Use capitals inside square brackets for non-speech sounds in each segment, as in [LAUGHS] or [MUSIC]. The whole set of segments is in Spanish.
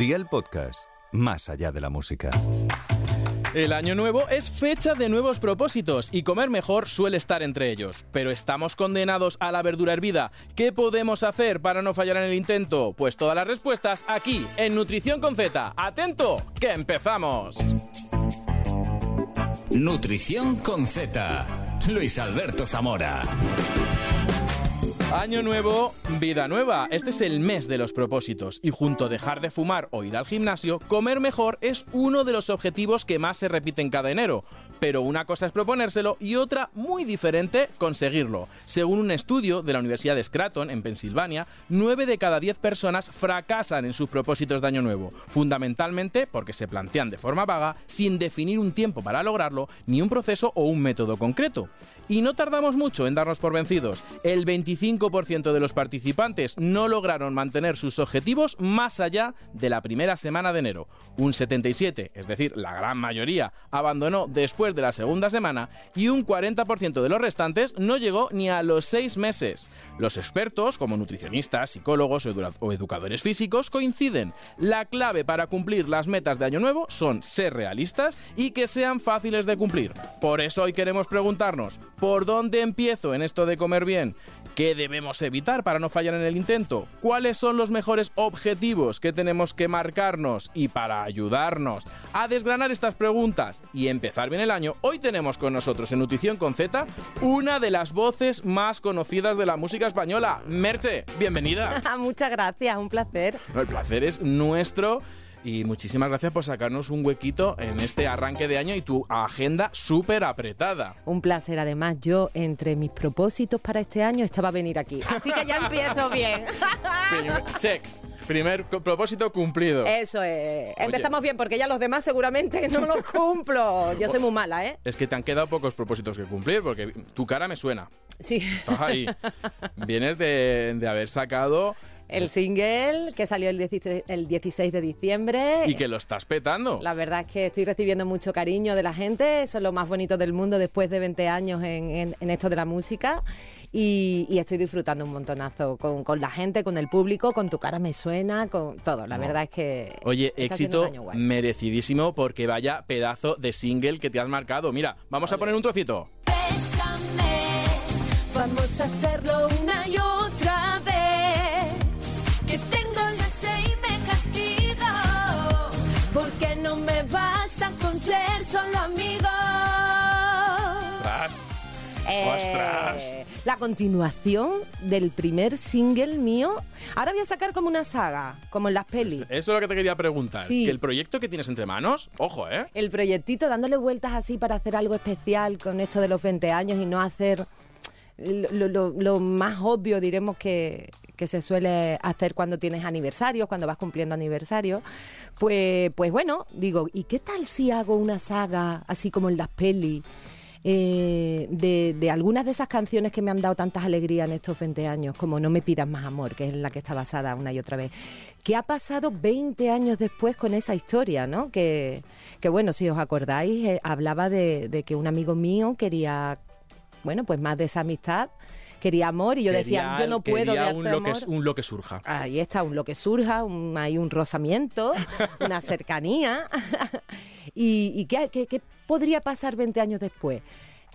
Día el podcast, más allá de la música. El año nuevo es fecha de nuevos propósitos y comer mejor suele estar entre ellos. Pero estamos condenados a la verdura hervida. ¿Qué podemos hacer para no fallar en el intento? Pues todas las respuestas aquí, en Nutrición con Z. ¡Atento! ¡Que empezamos! Nutrición con Z. Luis Alberto Zamora. Año nuevo, vida nueva. Este es el mes de los propósitos y junto a dejar de fumar o ir al gimnasio, comer mejor es uno de los objetivos que más se repiten cada enero. Pero una cosa es proponérselo y otra muy diferente conseguirlo. Según un estudio de la Universidad de Scranton en Pensilvania, 9 de cada 10 personas fracasan en sus propósitos de año nuevo, fundamentalmente porque se plantean de forma vaga, sin definir un tiempo para lograrlo, ni un proceso o un método concreto. Y no tardamos mucho en darnos por vencidos. El 25% de los participantes no lograron mantener sus objetivos más allá de la primera semana de enero. Un 77, es decir, la gran mayoría, abandonó después de la segunda semana y un 40% de los restantes no llegó ni a los 6 meses. Los expertos, como nutricionistas, psicólogos o educadores físicos, coinciden. La clave para cumplir las metas de Año Nuevo son ser realistas y que sean fáciles de cumplir. Por eso hoy queremos preguntarnos, ¿Por dónde empiezo en esto de comer bien? ¿Qué debemos evitar para no fallar en el intento? ¿Cuáles son los mejores objetivos que tenemos que marcarnos? Y para ayudarnos a desgranar estas preguntas y empezar bien el año, hoy tenemos con nosotros en Nutrición con Z una de las voces más conocidas de la música española. Merche, bienvenida. [LAUGHS] Muchas gracias, un placer. el placer es nuestro. Y muchísimas gracias por sacarnos un huequito en este arranque de año y tu agenda súper apretada. Un placer, además, yo entre mis propósitos para este año estaba venir aquí. Así que ya empiezo [LAUGHS] bien. Check. Primer propósito cumplido. Eso es. Empezamos bien porque ya los demás seguramente [LAUGHS] no los cumplo. Yo soy muy mala, ¿eh? Es que te han quedado pocos propósitos que cumplir porque tu cara me suena. Sí. Estás ahí. [LAUGHS] Vienes de, de haber sacado el single que salió el 16, de diciembre. Y que lo estás petando. La verdad es que estoy recibiendo mucho cariño de la gente. Eso es lo más bonito del mundo después de 20 años en, esto de la música. Y, estoy disfrutando un montonazo con, la gente, con el público, con tu cara me suena, con todo. La verdad es que. Oye, éxito merecidísimo porque vaya pedazo de single que te has marcado. Mira, vamos a poner un trocito. Bésame, vamos a hacerlo una y otra ser solo amigos. ¡Ostras! Eh, ¡Ostras! La continuación del primer single mío. Ahora voy a sacar como una saga, como en las pelis. Eso es lo que te quería preguntar. Sí. Que el proyecto que tienes entre manos, ojo, ¿eh? El proyectito dándole vueltas así para hacer algo especial con esto de los 20 años y no hacer lo, más obvio, diremos, que, se suele hacer cuando tienes aniversarios, cuando vas cumpliendo aniversarios, pues, pues bueno, digo, ¿y qué tal si hago una saga así como en las pelis? Eh, de, algunas de esas canciones que me han dado tantas alegrías en estos 20 años, como No me pidas más amor, que es la que está basada una y otra vez. ¿Qué ha pasado 20 años después con esa historia, no? Que, que bueno, si os acordáis, eh, hablaba de, de que un amigo mío quería bueno, pues más de esa amistad quería amor y yo decía, yo no puedo de un lo, que, un lo que surja. Ahí está, un lo que surja, un, hay un rozamiento, [LAUGHS] una cercanía. [LAUGHS] ¿Y, qué, podría pasar 20 años después?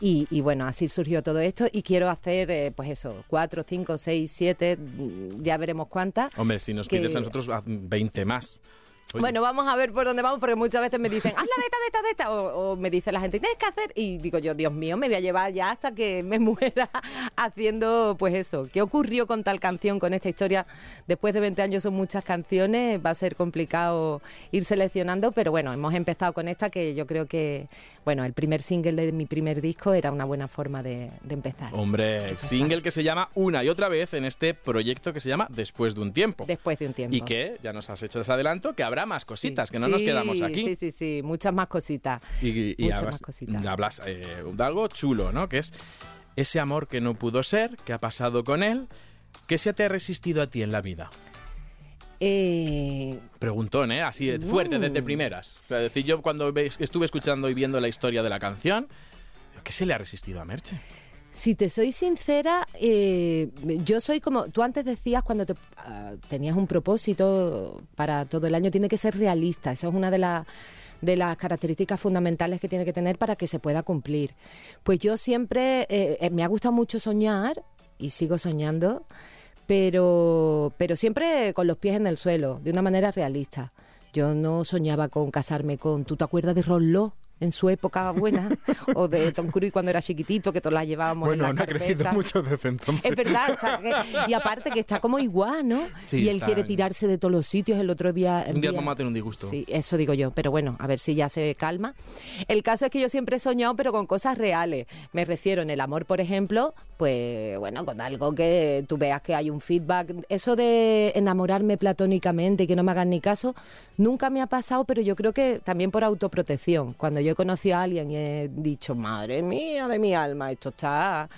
Y, bueno, así surgió todo esto y quiero hacer, eh, pues eso, cuatro, cinco, seis, siete, ya veremos cuántas. Hombre, si nos pides a nosotros 20 más. Bueno, vamos a ver por dónde vamos, porque muchas veces me dicen, hazla de esta, de esta, de esta, o, me dice la gente, tienes que hacer, y digo yo, Dios mío, me voy a llevar ya hasta que me [LAUGHS] muera haciendo, pues eso, ¿qué ocurrió con tal canción, con esta historia? Después de 20 años son muchas canciones, va a ser complicado ir seleccionando, pero bueno, hemos empezado con esta que yo creo que, bueno, el primer single de mi primer disco era una buena forma de, empezar. Hombre, single que se llama una y otra vez en este proyecto que se llama Después de un tiempo. Después de un tiempo. Y que ya nos has hecho ese adelanto, que habrá más cositas, que no nos quedamos aquí. Sí, sí, sí, muchas más cositas. Y, hablas, hablas eh, de algo chulo, ¿no? Que es ese amor que no pudo ser, que ha pasado con él, que se te ha resistido a ti en la vida. Eh... Preguntón, ¿eh? Así fuerte, desde primeras. O sea, decir, yo cuando estuve escuchando y viendo la historia de la canción, ¿qué se le ha resistido a Merche? Si te soy sincera, eh, yo soy como, tú antes decías cuando te, ah, tenías un propósito para todo el año, tiene que ser realista, eso es una de las de las características fundamentales que tiene que tener para que se pueda cumplir. Pues yo siempre, eh, eh, me ha gustado mucho soñar y sigo soñando, pero, pero siempre con los pies en el suelo, de una manera realista. Yo no soñaba con casarme con, ¿tú te acuerdas de Rollo? En su época buena, o de Tom Cruise cuando era chiquitito, que todos la llevábamos Bueno, en han la crecido carpeta. mucho desde entonces. Es verdad, está y aparte que está como igual, ¿no? Sí, y él está quiere en- tirarse de todos los sitios. El otro día. Un día vi- vamos a tener un disgusto. Sí, eso digo yo, pero bueno, a ver si ya se calma. El caso es que yo siempre he soñado, pero con cosas reales. Me refiero en el amor, por ejemplo, pues bueno, con algo que tú veas que hay un feedback. Eso de enamorarme platónicamente y que no me hagan ni caso, nunca me ha pasado, pero yo creo que también por autoprotección. Cuando yo he conocido a alguien y he dicho, madre mía de mi alma, esto está...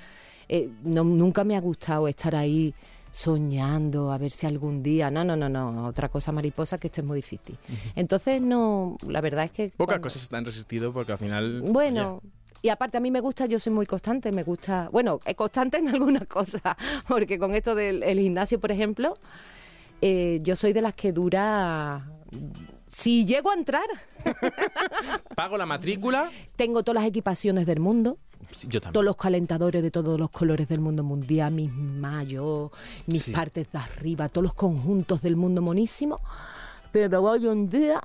eh, no, nunca me ha gustado estar ahí soñando a ver si algún día. No, no, no, no. Otra cosa mariposa que esto es muy difícil. Entonces, no, la verdad es que. Pocas cuando- cosas están resistido porque al final... Bueno. Y aparte a mí me gusta, yo soy muy constante, me gusta, bueno, constante en [LAUGHS] algunas cosas, porque con esto del el gimnasio, por ejemplo, eh, yo soy de las que dura, si llego a entrar, [LAUGHS] Pago la matrícula. tengo todas las equipaciones del mundo, Sí, yo también. todos los calentadores de todos los colores del mundo mundial, mis mayos, mis Sí. partes de arriba, todos los conjuntos del mundo monísimo, pero voy un día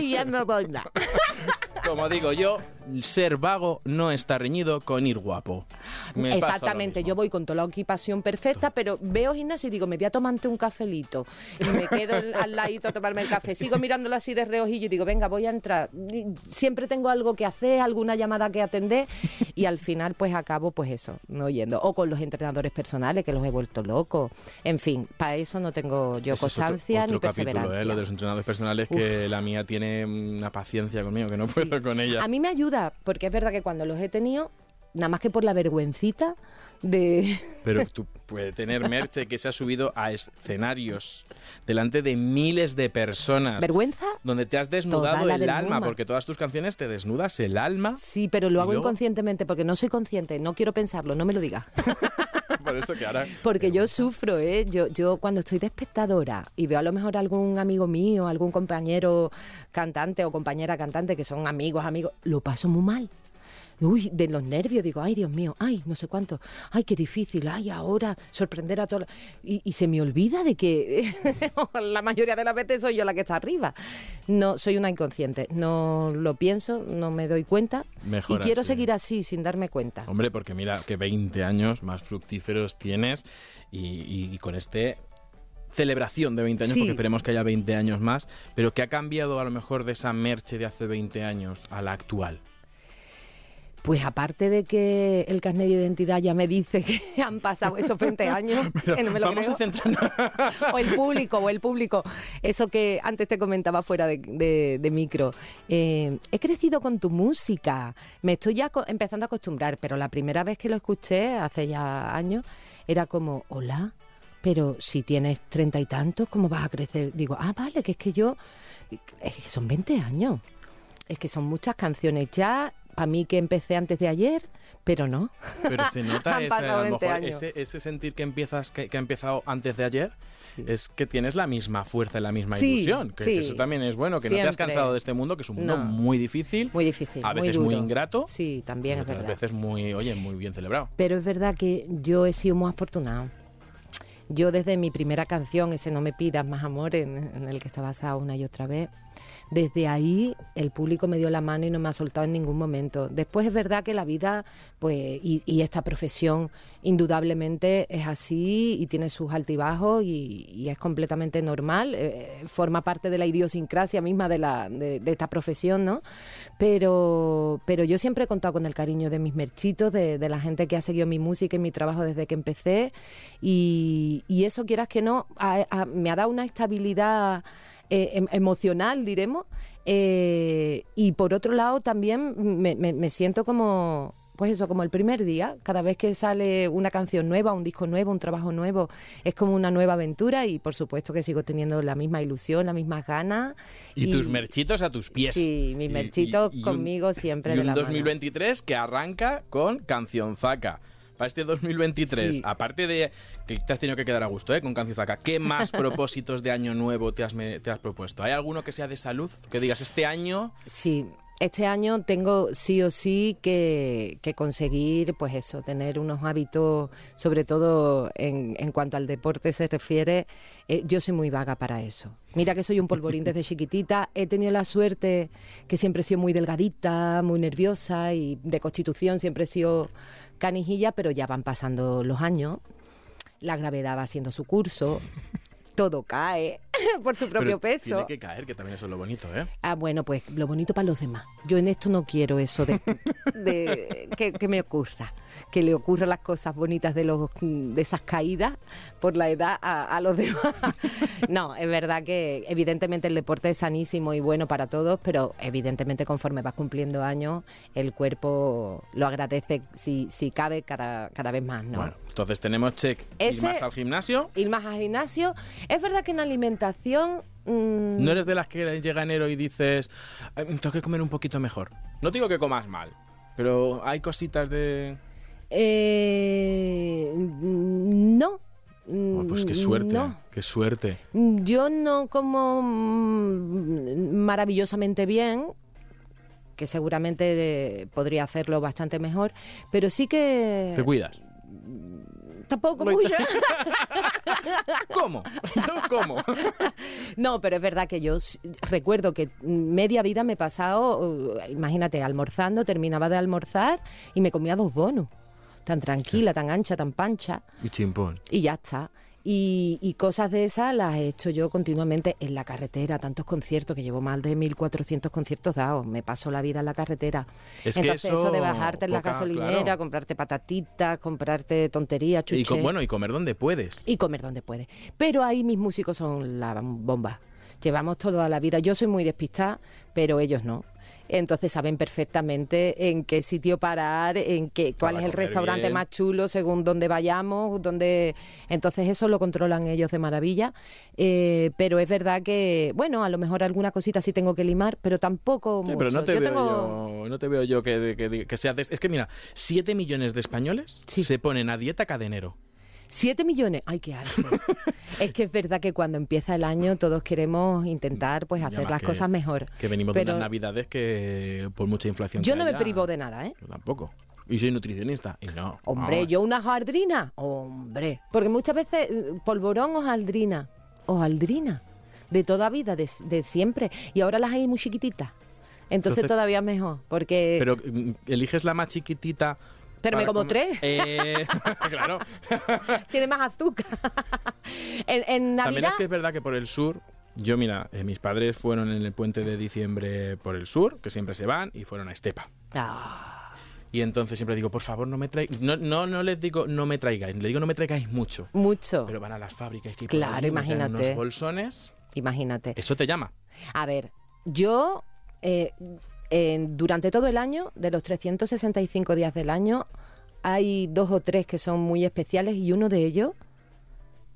y ya no voy nada. [LAUGHS] Como digo yo, ser vago no está reñido con ir guapo. Me Exactamente, yo voy con toda la equipación perfecta, pero veo gimnasio y digo, me voy a tomarte un cafelito. Y me quedo al- ladito a tomarme el café. Sigo mirándolo así de reojillo y digo, venga, voy a entrar. Siempre tengo algo que hacer, alguna llamada que atender y al final pues acabo pues eso, no yendo. O con los entrenadores personales que los he vuelto locos. En fin, para eso no tengo yo Ese es otro- constancia otro ni capítulo. ¿eh? Lo de los entrenadores personales, que la mía tiene una paciencia conmigo, que no Sí. puedo con ella. A mí me ayuda, porque es verdad que cuando los he tenido, nada más que por la vergüencita de... [LAUGHS] Pero tú puedes tener Merche que se ha subido a escenarios delante de miles de personas. ¿Vergüenza? Donde te has desnudado el alma, porque todas tus canciones te desnudas el alma. Sí, pero lo ¿Y hago inconscientemente porque no soy consciente, no quiero pensarlo, no me lo digas. [LAUGHS] Por eso que ahora. [LAUGHS] Porque yo sufro, ¿eh? Yo, yo cuando estoy de espectadora y veo a lo mejor algún amigo mío, algún compañero cantante o compañera cantante que son amigos, amigos, lo paso muy mal. Uy, de los nervios, digo, ay Dios mío, ay, no sé cuánto, ay, qué difícil, ay, ahora sorprender a todos. Y, y se me olvida de que [LAUGHS] la mayoría de las veces soy yo la que está arriba. No, soy una inconsciente, no lo pienso, no me doy cuenta. Mejor y quiero seguir así, sin darme cuenta. Hombre, porque mira que 20 años más fructíferos tienes y, y- y con este celebración de 20 años, Sí. porque esperemos que haya 20 años más, pero que ha cambiado a lo mejor de esa merche de hace 20 años a la actual. Pues aparte de que el carnet de identidad ya me dice que [LAUGHS] han pasado esos 20 [LAUGHS] años, que no me lo Vamos creo. a centrarnos. [LAUGHS] o el público, o el público. Eso que antes te comentaba fuera de, de- de micro. Eh, he crecido con tu música. Me estoy ya empezando a acostumbrar, pero la primera vez que lo escuché, hace ya años, era como, hola, pero si tienes treinta y tantos, ¿cómo vas a crecer? Digo, ah, vale, que es que yo, es que son 20 años. Es que son muchas canciones ya, para mí que empecé antes de ayer, pero no. Pero se nota [LAUGHS] ese, a lo 20 mejor años. ese, ese sentir que empiezas que, que ha empezado antes de ayer Sí. es que tienes la misma fuerza y la misma Sí, ilusión que, que sí. eso también es bueno que no te has Siempre. cansado de este mundo que es un mundo No. muy difícil Muy difícil. a muy veces muy, duro. ingrato Sí, también es verdad. veces muy oye muy bien celebrado Pero es verdad que yo he sido muy afortunado. Yo desde mi primera canción, ese No me pidas más amor, en, en el que está basado una y otra vez, desde ahí el público me dio la mano y no me ha soltado en ningún momento. Después es verdad que la vida, pues, y, y esta profesión indudablemente es así y tiene sus altibajos y, y es completamente normal, eh, forma parte de la idiosincrasia misma de, la, de, esta profesión, ¿no? Pero, pero yo siempre he contado con el cariño de mis merchitos, de, la gente que ha seguido mi música y mi trabajo desde que empecé y, eso, quieras que no, me ha dado una estabilidad eh, em- emocional, diremos. eh, y por otro lado, también me, me- me siento como, pues eso, como el primer día. Cada vez que sale una canción nueva, un disco nuevo, un trabajo nuevo, es como una nueva aventura y por supuesto que sigo teniendo la misma ilusión, las mismas ganas. y, tus merchitos a tus pies Sí, mis merchitos y- y un- conmigo siempre y de un la mano. 2023 que arranca con Canción Zaca para este 2023, Sí. aparte de que te has tenido que quedar a gusto ¿eh? con Canciuzaca, ¿qué más [LAUGHS] propósitos de año nuevo te has, me- te has propuesto? ¿Hay alguno que sea de salud? Que digas, este año Sí, este año tengo sí o sí que, que conseguir, pues eso, tener unos hábitos, sobre todo en, en cuanto al deporte se refiere. eh, yo soy muy vaga para eso. Mira que soy un polvorín desde [LAUGHS] chiquitita. He tenido la suerte que siempre he sido muy delgadita, muy nerviosa y de constitución siempre he sido canijilla, pero ya van pasando los años. La gravedad va haciendo su curso. Todo cae [LAUGHS] por su propio pero peso. Tiene que caer, que también eso es lo bonito, ¿eh? Ah, bueno, pues lo bonito para los demás. Yo en esto no quiero eso de, [LAUGHS] de- que, que me ocurra, que le ocurran las cosas bonitas de los de esas caídas por la edad a, a los [LAUGHS] demás. No, es verdad que evidentemente el deporte es sanísimo y bueno para todos, pero evidentemente conforme vas cumpliendo años, el cuerpo lo agradece si, si cabe cada, cada vez más, ¿no? Bueno, entonces tenemos check. Ir más al gimnasio. Ir más al gimnasio. Es verdad que en alimentación... mm, No eres de las que llega enero y dices, "Ay, tengo que comer un poquito mejor. No te digo que comas mal, pero hay cositas de... Eh, no. Oh, pues qué suerte, No. qué suerte. Yo no como mm, maravillosamente bien, que seguramente eh, podría hacerlo bastante mejor, pero sí que Te cuidas. Tampoco Lo mucho. [LAUGHS] ¿Cómo? Yo, ¿Cómo? No, pero es verdad que yo recuerdo que media vida me he pasado, uh, imagínate, almorzando, terminaba de almorzar y me comía dos donuts. Tan tranquila, tan ancha, tan pancha. Y chimpón. y ya está. Y, y cosas de esas las he hecho yo continuamente en la carretera, tantos conciertos, que llevo más de 1.400 conciertos dados, me paso la vida en la carretera. Es que Entonces eso de bajarte en la gasolinera, claro. comprarte patatitas, comprarte tonterías, chuches Y bueno, y comer donde puedes. y comer donde puedes. Pero ahí mis músicos son la bomba. Llevamos toda la vida. Yo soy muy despistada, pero ellos no. Entonces saben perfectamente en qué sitio parar, en qué, cuál es el restaurante bien. más chulo según donde vayamos, donde entonces eso lo controlan ellos de maravilla. Eh, pero es verdad que, bueno, a lo mejor alguna cosita sí tengo que limar, pero tampoco Sí, mucho. pero no te, Yo veo tengo- yo, no te veo yo que, que, que sea... de- Es que mira, 7 millones de españoles Sí. se ponen a dieta cada enero. ¿Siete millones? ¡Ay, qué alto! [LAUGHS] es que es verdad que cuando empieza el año todos queremos intentar pues hacer las que- cosas mejor. Que venimos de unas navidades que por mucha inflación Yo no me privo de nada, ¿eh? Yo tampoco. Y soy nutricionista. Y no. Hombre, vamos. yo una hojaldrina, hombre. Porque muchas veces eh, polvorón, hojaldrina, hojaldrina, de toda vida, de, de siempre. Y ahora las hay muy chiquititas. Entonces, Entonces- todavía mejor, porque... Pero mm, eliges la más chiquitita. Pero me como tres. Eh, [LAUGHS] [LAUGHS] claro. tiene más azúcar. en, en Navidad... También es que es verdad que por el sur, yo mira, eh, mis padres fueron en el puente de diciembre por el sur, que siempre se van, y fueron a Estepa. Ah, Y entonces siempre digo, por favor, no me traigáis. No, no, no les digo, no me traigáis. Les digo, no me traigáis mucho. mucho, Pero van a las fábricas que Claro, allí, imagínate. unos bolsones. imagínate. Eso te llama. A ver, yo eh, durante todo el año, de los 365 días del año, hay dos o tres que son muy especiales y uno de ellos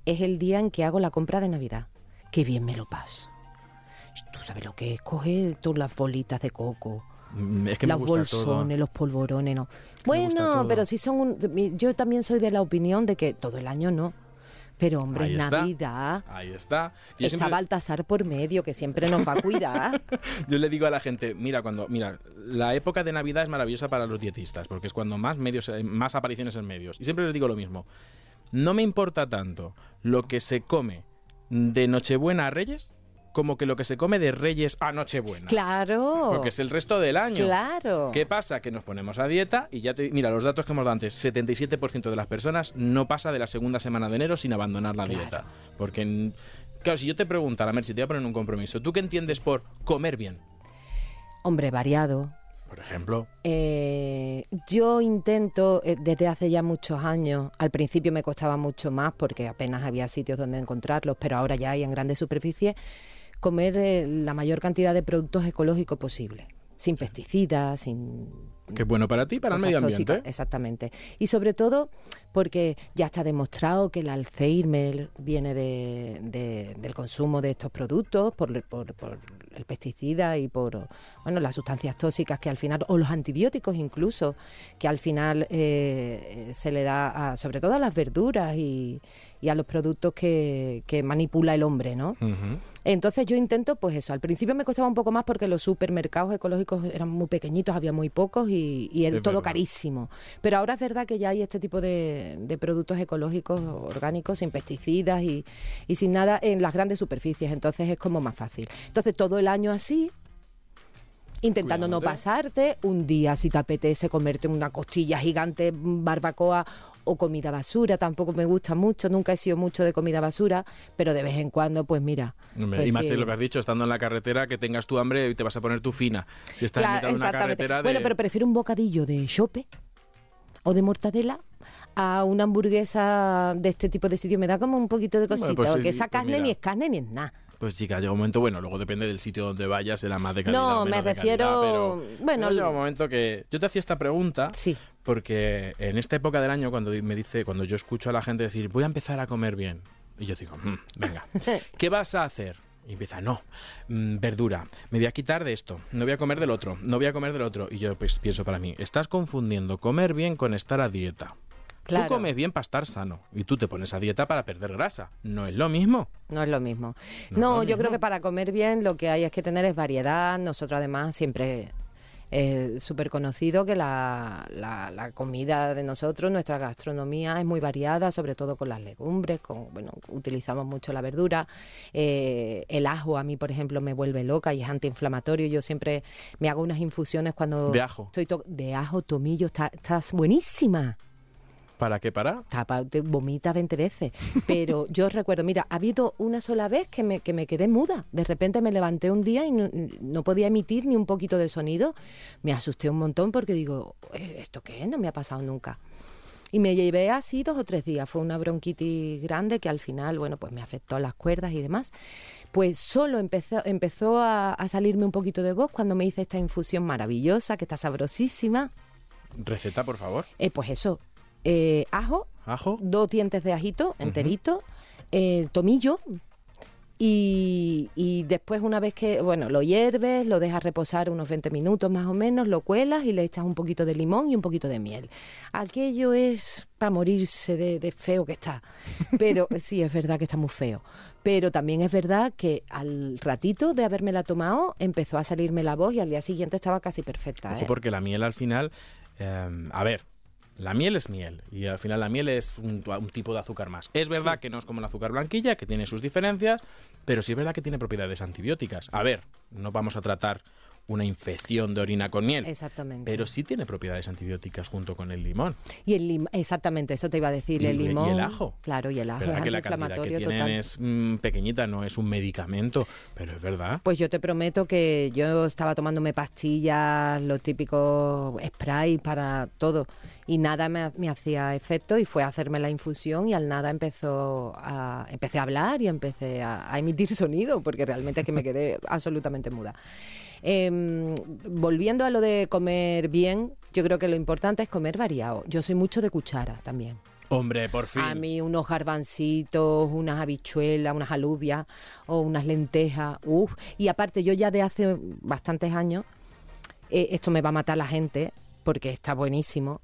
es el día en que hago la compra de Navidad. Qué bien me lo paso. Tú sabes lo que es coger todas las bolitas de coco, Mm, Es que los bolsones, todo. los polvorones, no. me Bueno, pero si son un- yo también soy de la opinión de que todo el año no. Pero hombre, es. Navidad. Ahí está. Está siempre- Baltasar por medio, que siempre nos va a cuidar. [LAUGHS] yo le digo a la gente, mira, cuando, mira, la época de Navidad es maravillosa para los dietistas, porque es cuando más medios, eh, más apariciones en medios. Y siempre les digo lo mismo. No me importa tanto lo que se come de Nochebuena a Reyes como que lo que se come de Reyes a Nochebuena. Claro. Porque es el resto del año. Claro. ¿Qué pasa? Que nos ponemos a dieta y ya te... Mira, los datos que hemos dado antes, 77% de las personas no pasa de la segunda semana de enero sin abandonar la Claro. dieta. Porque, en- claro, si yo te preguntara, a ver, si te voy a poner un compromiso, ¿tú qué entiendes por comer bien? Hombre, variado. Por ejemplo, Eh, yo intento, eh, desde hace ya muchos años, al principio me costaba mucho más porque apenas había sitios donde encontrarlos, pero ahora ya hay en grandes superficies, comer eh, la mayor cantidad de productos ecológicos posible, sin pesticidas, sin Que es bueno para ti para el medio ambiente. tóxicas, Exactamente. Y sobre todo porque ya está demostrado que el Alzheimer viene de- de- del consumo de estos productos, por, por- por el pesticida y por bueno las sustancias tóxicas que al final, o los antibióticos incluso, que al final eh, se le da a- sobre todo a las verduras y, y a los productos que, que manipula el hombre, ¿no? Entonces yo intento, pues eso, al principio me costaba un poco más porque los supermercados ecológicos eran muy pequeñitos, había muy pocos y, y era todo verdad. carísimo. Pero ahora es verdad que ya hay este tipo de, de productos ecológicos, orgánicos, sin pesticidas y, y sin nada en las grandes superficies, entonces es como más fácil. Entonces todo el año así, intentando no pasarte, un día si te apetece comerte una costilla gigante, barbacoa o comida basura, tampoco me gusta mucho, nunca he sido mucho de comida basura, pero de vez en cuando, pues mira. Pues y más sí. es lo que has dicho, estando en la carretera, que tengas tu hambre y te vas a poner tu fina. Si estás en Claro, mitad de una carretera de... Bueno, pero prefiero un bocadillo de chope o de mortadela a una hamburguesa de este tipo de sitio. Me da como un poquito de Bueno, cosita, pues sí, que sí, esa pues carne ni es carne ni es nada. Pues chica, llega un momento, bueno, luego depende del sitio donde vayas, será más de calidad No, me menos de refiero- calidad, pero, bueno, llega un momento que yo te hacía esta pregunta Sí. porque en esta época del año cuando me dice, cuando yo escucho a la gente decir, voy a empezar a comer bien, y yo digo, "Mm, venga, [LAUGHS] ¿qué vas a hacer? Y empieza, no, mm, verdura, me voy a quitar de esto, no voy a comer del otro, no voy a comer del otro. Y yo pues pienso para mí, estás confundiendo comer bien con estar a dieta. Claro. Tú comes bien para estar sano y tú te pones a dieta para perder grasa. No es lo mismo. No es lo mismo. No No, es lo yo creo que para comer bien lo que hay es que tener es variedad. Nosotros además siempre es súper conocido que la, la- la comida de nosotros, nuestra gastronomía es muy variada, sobre todo con las legumbres, con, bueno, utilizamos mucho la verdura. Eh, el ajo a mí, por ejemplo, me vuelve loca y es antiinflamatorio. Yo siempre me hago unas infusiones cuando... De ajo. Estoy to- de ajo, tomillo, está, estás buenísima ¿Para qué para? vomita 20 veces. Pero [LAUGHS] yo recuerdo, mira, ha habido una sola vez que me, que me quedé muda. De repente me levanté un día y no, no podía emitir ni un poquito de sonido. Me asusté un montón porque digo, "Eh, ¿esto qué es? No me ha pasado nunca. Y me llevé así dos o tres días. Fue una bronquitis grande que al final, bueno, pues me afectó las cuerdas y demás. Pues solo empezó, empezó a, a salirme un poquito de voz cuando me hice esta infusión maravillosa, que está sabrosísima. Receta, por favor. Eh, pues eso, eh, ajo, Ajo. dos dientes de ajito enterito, eh, tomillo y, y después una vez que, bueno, lo hierves, lo dejas reposar unos 20 minutos más o menos, lo cuelas y le echas un poquito de limón y un poquito de miel. Aquello es para morirse de, de feo que está. Pero [LAUGHS] sí, es verdad que está muy feo. Pero también es verdad que al ratito de habérmela tomado empezó a salirme la voz y al día siguiente estaba casi perfecta. Ojo, ¿eh? porque la miel al final. eh, a ver, la miel es miel. Y al final la miel es un, un tipo de azúcar más. Es verdad Sí. que no es como el azúcar blanquilla, que tiene sus diferencias, pero sí es verdad que tiene propiedades antibióticas. A ver, no vamos a tratar una infección de orina con miel. Exactamente. Pero sí tiene propiedades antibióticas junto con el limón. Y el limón, exactamente, eso te iba a decir, Y- el y el limón. ajo. Claro, y el ajo verdad es que la cantidad que tienen total. es mm, pequeñita, no es un medicamento, pero es verdad. Pues yo te prometo que yo estaba tomándome pastillas, los típicos spray para todo, y nada me, me hacía efecto, y fue a hacerme la infusión, y al nada empezó a, empecé a hablar y empecé a, a emitir sonido, porque realmente es que me quedé [LAUGHS] absolutamente muda. Em, volviendo a lo de comer bien, yo creo que lo importante es comer variado. Yo soy mucho de cuchara también. Hombre, por fin. A mí unos garbancitos, unas habichuelas, unas alubias o unas lentejas. Uf. Y aparte, yo ya de hace bastantes años, eh, esto me va a matar la gente porque está buenísimo.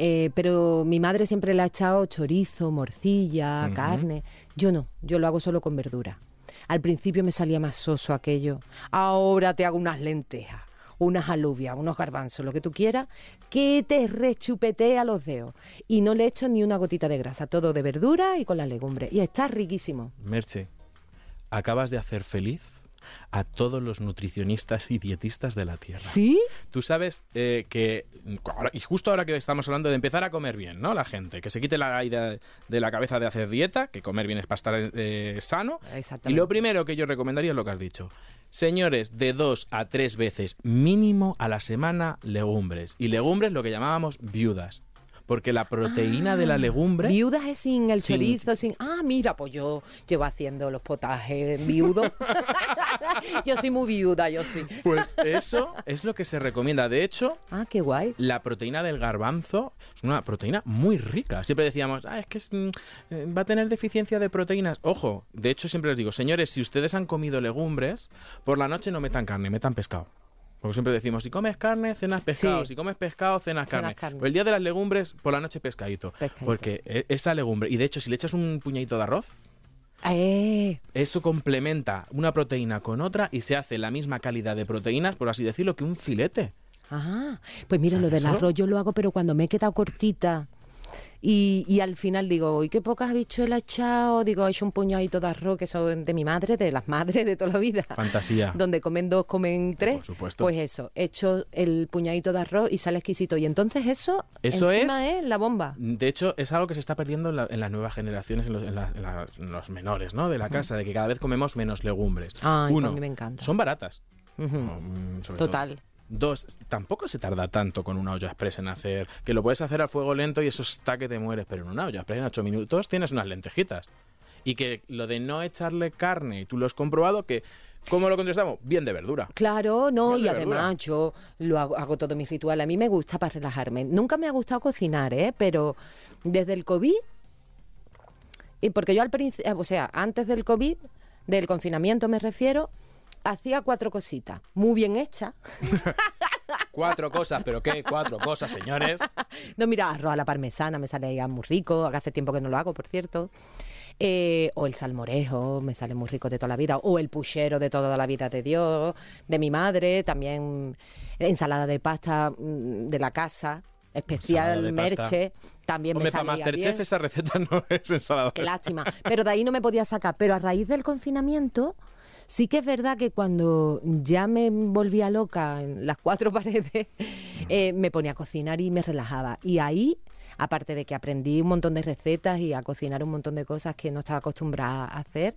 Eh, pero mi madre siempre le ha echado chorizo, morcilla, carne. Yo no, yo lo hago solo con verdura. Al principio me salía más soso aquello. Ahora te hago unas lentejas, unas alubias, unos garbanzos, lo que tú quieras, que te rechupetea los dedos. Y no le echo ni una gotita de grasa, todo de verdura y con las legumbres. Y está riquísimo. Merche, acabas de hacer feliz a todos los nutricionistas y dietistas de la Tierra. ¿Sí? Tú sabes eh, que, y justo ahora que estamos hablando de empezar a comer bien, ¿no? La gente, que se quite la idea de la cabeza de hacer dieta, que comer bien es para estar eh, sano. Y lo primero que yo recomendaría es lo que has dicho. Señores, de dos a tres veces mínimo a la semana legumbres. Y legumbres lo que llamábamos viudas. Porque la proteína de la legumbre... Viudas es sin el Sin- chorizo, sin... Ah, mira, pues yo llevo haciendo los potajes viudos. [LAUGHS] yo soy muy viuda, yo sí. Pues eso es lo que se recomienda. De hecho, Ah, qué guay. la proteína del garbanzo es una proteína muy rica. Siempre decíamos, ah, es que es, mm, eh, va a tener deficiencia de proteínas. Ojo, de hecho siempre les digo, señores, si ustedes han comido legumbres, por la noche no metan carne, metan pescado. Porque siempre decimos, si comes carne, cenas pescado. Sí. Si comes pescado, cenas, Cenas carne. carne. El día de las legumbres, por la noche pescadito. Pescadito. Porque e- esa legumbre, y de hecho si le echas un puñadito de arroz, Eh, eso complementa una proteína con otra y se hace la misma calidad de proteínas, por así decirlo, que un filete. Ajá. Pues mira, lo del arroz yo lo hago, pero cuando me he quedado cortita. Y, y al final digo, uy, qué pocas habichuelas echado. Digo, he hecho un puñadito de arroz que son de mi madre, de las madres de toda la vida. Fantasía. [LAUGHS] Donde comen dos, comen tres. Por supuesto. Pues eso, he hecho el puñadito de arroz y sale exquisito. Y entonces eso, Eso encima es la bomba. De hecho, es algo que se está perdiendo en, la- en las nuevas generaciones, en los, en la- en la- en los menores, ¿no? De la casa, de que cada vez comemos menos legumbres. Ay, Uno, a mí me encanta. son baratas. Mm, Total. todo. Dos, tampoco se tarda tanto con una olla express en hacer, que lo puedes hacer a fuego lento y eso está que te mueres, pero en una olla express en ocho minutos tienes unas lentejitas. Y que lo de no echarle carne, y tú lo has comprobado, que ¿cómo lo contestamos? Bien de verdura. Claro, no, y de además verdura. yo lo hago, hago todo mi ritual. A mí me gusta para relajarme. Nunca me ha gustado cocinar, ¿eh? Pero desde el COVID, y porque yo al principio, o sea, antes del COVID, del confinamiento me refiero, hacía cuatro cositas, muy bien hechas. [LAUGHS] Cuatro cosas, pero ¿qué? Cuatro cosas, señores. No, mira, arroz a la parmesana me sale ya muy rico, hace tiempo que no lo hago, por cierto. Eh, o el salmorejo, me sale muy rico de toda la vida. O el puchero de toda la vida de Dios, de mi madre. También ensalada de pasta mm, de la casa, especial merche. También Hombre, me para salía Masterchef bien. esa receta [LAUGHS] no es ensalada. Qué lástima. Pero de ahí no me podía sacar. Pero a raíz del confinamiento, sí que es verdad que cuando ya me volvía loca en las cuatro [LAUGHS] paredes, eh, me ponía a cocinar y me relajaba. Y ahí, aparte de que aprendí un montón de recetas y a cocinar un montón de cosas que no estaba acostumbrada a hacer,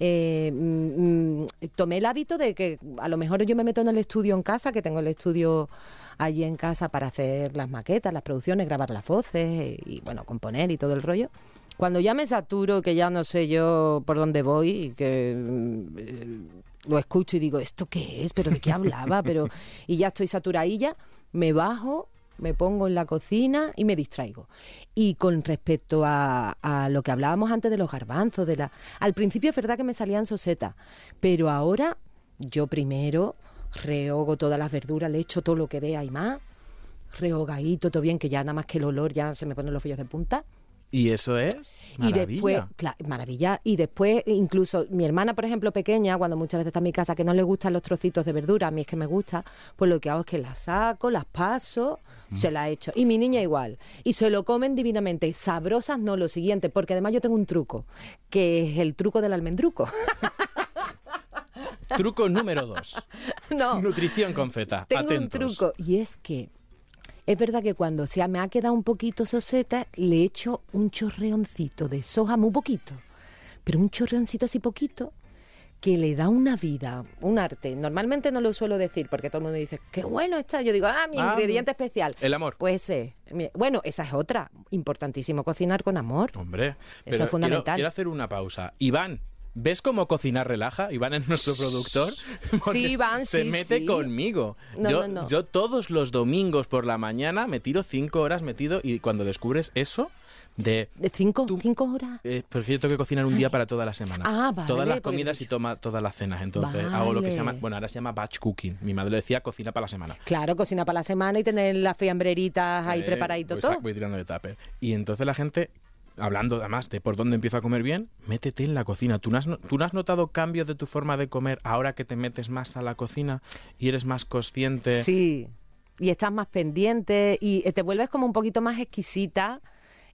eh, mm, mm, tomé el hábito de que a lo mejor yo me meto en el estudio en casa, que tengo el estudio allí en casa para hacer las maquetas, las producciones, grabar las voces y bueno, componer y todo el rollo. Cuando ya me saturo, que ya no sé yo por dónde voy y que mm, eh, lo escucho y digo, ¿esto qué es? ¿Pero de qué hablaba? [LAUGHS] Pero y ya estoy saturadilla, me bajo, me pongo en la cocina y me distraigo. Y con respecto a, a lo que hablábamos antes de los garbanzos, de la, al principio es verdad que me salían sosetas, pero ahora yo primero rehogo todas las verduras, le echo todo lo que vea y más, rehogadito, todo bien, que ya nada más que el olor ya se me ponen los vellos de punta. Y eso es Y maravilla. después, claro, maravilla. Y después, incluso mi hermana, por ejemplo, pequeña, cuando muchas veces está en mi casa, que no le gustan los trocitos de verdura, a mí es que me gusta, pues lo que hago es que las saco, las paso, se las echo. Y mi niña igual. Y se lo comen divinamente. Sabrosas no, lo siguiente, porque además yo tengo un truco, que es el truco del almendruco. Truco número dos. [LAUGHS] no. Nutrición con Z. Tengo Atentos. un truco y es que es verdad que cuando se me ha quedado un poquito soseta, le echo un chorreoncito de soja, muy poquito, pero un chorreoncito así poquito que le da una vida, un arte. Normalmente no lo suelo decir porque todo el mundo me dice, qué bueno está. Yo digo, ah, mi Ah, ingrediente especial. el amor. Pues. Mi- Bueno, esa es otra. Importantísimo cocinar con amor. Hombre, Eso pero es fundamental. Quiero, quiero hacer una pausa. Iván, ¿ves cómo cocinar relaja? Iván es nuestro productor. [LAUGHS] Porque Iván, Se sí, mete sí. conmigo. No, yo, no, no. yo todos los domingos por la mañana me tiro cinco horas metido y cuando descubres eso de... ¿De cinco, Tú- cinco horas? eh, porque yo tengo que cocinar un día para toda la semana. Ah, vale, Todas las porque comidas y toma todas las cenas. Entonces hago lo que se llama, bueno, ahora se llama batch cooking. Mi madre le decía cocina para la semana. Claro, cocina para la semana y tener las fiambreritas ahí Eh, preparadito voy todo. Voy tirando de tupper. Y entonces la gente, hablando además de por dónde empiezo a comer bien, métete en la cocina. ¿Tú no, has, ¿Tú has notado cambios de tu forma de comer ahora que te metes más a la cocina y eres más consciente? Sí, y estás más pendiente y eh, te vuelves como un poquito más exquisita.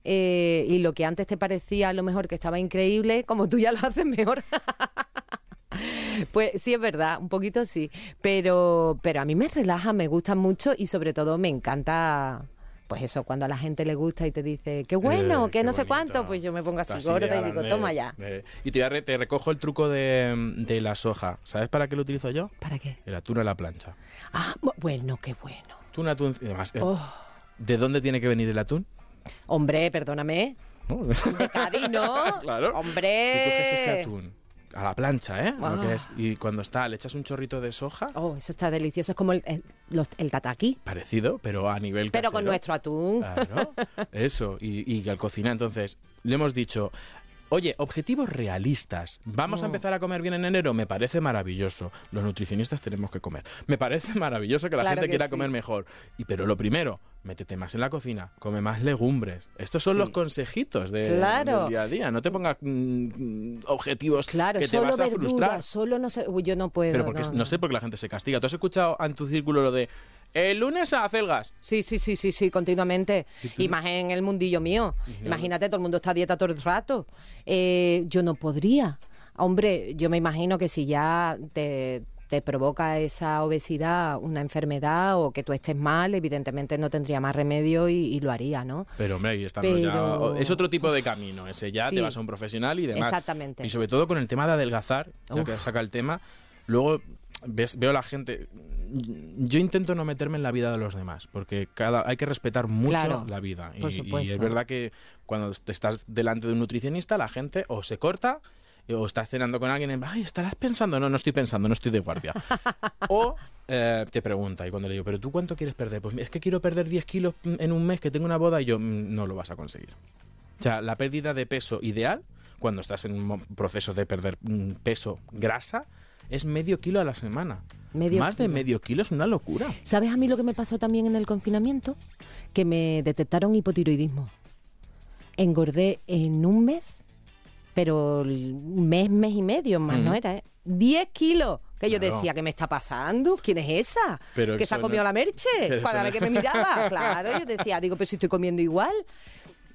eh, y lo que antes te parecía a lo mejor que estaba increíble, como tú ya lo haces mejor. [LAUGHS] Pues sí, es verdad, un poquito sí. Pero, pero a mí me relaja, me gusta mucho y sobre todo me encanta. Pues eso, cuando a la gente le gusta y te dice, qué bueno, Eh, que qué no sé cuánto, pues yo me pongo así, gorda y digo, toma ya. Eh, y te, voy a re- te recojo el truco de, de la soja. ¿Sabes para qué lo utilizo yo? ¿Para qué? El atún a la plancha. Ah, bu- bueno, qué bueno. Tú un atún... y Además, eh, Oh. ¿de dónde tiene que venir el atún? Hombre, perdóname. De Cádiz, ¿no? [LAUGHS] Claro. Hombre. Tú coges ese atún a la plancha, ¿eh? Lo que es. Y cuando está, le echas un chorrito de soja, Oh, eso está delicioso. Es como el, el, los- el tataki, parecido, pero a nivel pero con nuestro atún. Claro, eso, y, y al cocinar. Entonces, le hemos dicho, oye, objetivos realistas. ¿Vamos a empezar a comer bien en enero? Me parece maravilloso. Los nutricionistas tenemos que comer. Me parece maravilloso que la Claro gente que quiera sí. comer mejor. Y pero lo primero, métete más en la cocina, come más legumbres. Estos son Sí. los consejitos de, Claro. del día a día. No te pongas mm, objetivos Claro, que te solo vas a frustrar. solo no sé. Yo no puedo. Pero porque no, sé por qué la gente se castiga. ¿Tú has escuchado en tu círculo lo de el lunes a acelgas? Sí, sí, sí, sí, sí, continuamente. Y más en el mundillo mío. Imagínate, todo el mundo está a dieta todo el rato. Eh, yo no podría. Hombre, yo me imagino que si ya te, te provoca esa obesidad una enfermedad o que tú estés mal, evidentemente no tendría más remedio y, y lo haría, ¿no? Pero hombre, ahí estamos Pero- ya. Es otro tipo de camino. Ese ya Sí. te vas a un profesional y demás. Exactamente. Y sobre todo con el tema de adelgazar, ya Uf. que saca el tema, luego ves, veo a la gente. Yo intento no meterme en la vida de los demás, porque cada hay que respetar mucho Claro, la vida. y, y es verdad que cuando te estás delante de un nutricionista, la gente o se corta o estás cenando con alguien ay, estarás pensando, no, no estoy pensando, no estoy de guardia. [LAUGHS] o eh, te pregunta y cuando le digo, pero tú cuánto quieres perder? Pues es que quiero perder 10 kilos en un mes, que tengo una boda y yo, "Mm, no lo vas a conseguir. O sea, la pérdida de peso ideal, cuando estás en un proceso de perder mm, peso, grasa, es medio kilo a la semana. Medio Más de medio kilo es una locura. ¿Sabes a mí lo que me pasó también en el confinamiento? Que me detectaron hipotiroidismo. Engordé en un mes, pero un mes, mes y medio más no era, ¿eh? 10 kilos. Que yo decía, ¿qué me está pasando? ¿Quién es esa? Pero que se ha comido no- la merche. [LAUGHS] Cada no- vez que me miraba, [LAUGHS] claro. Yo decía, digo, pero si estoy comiendo igual.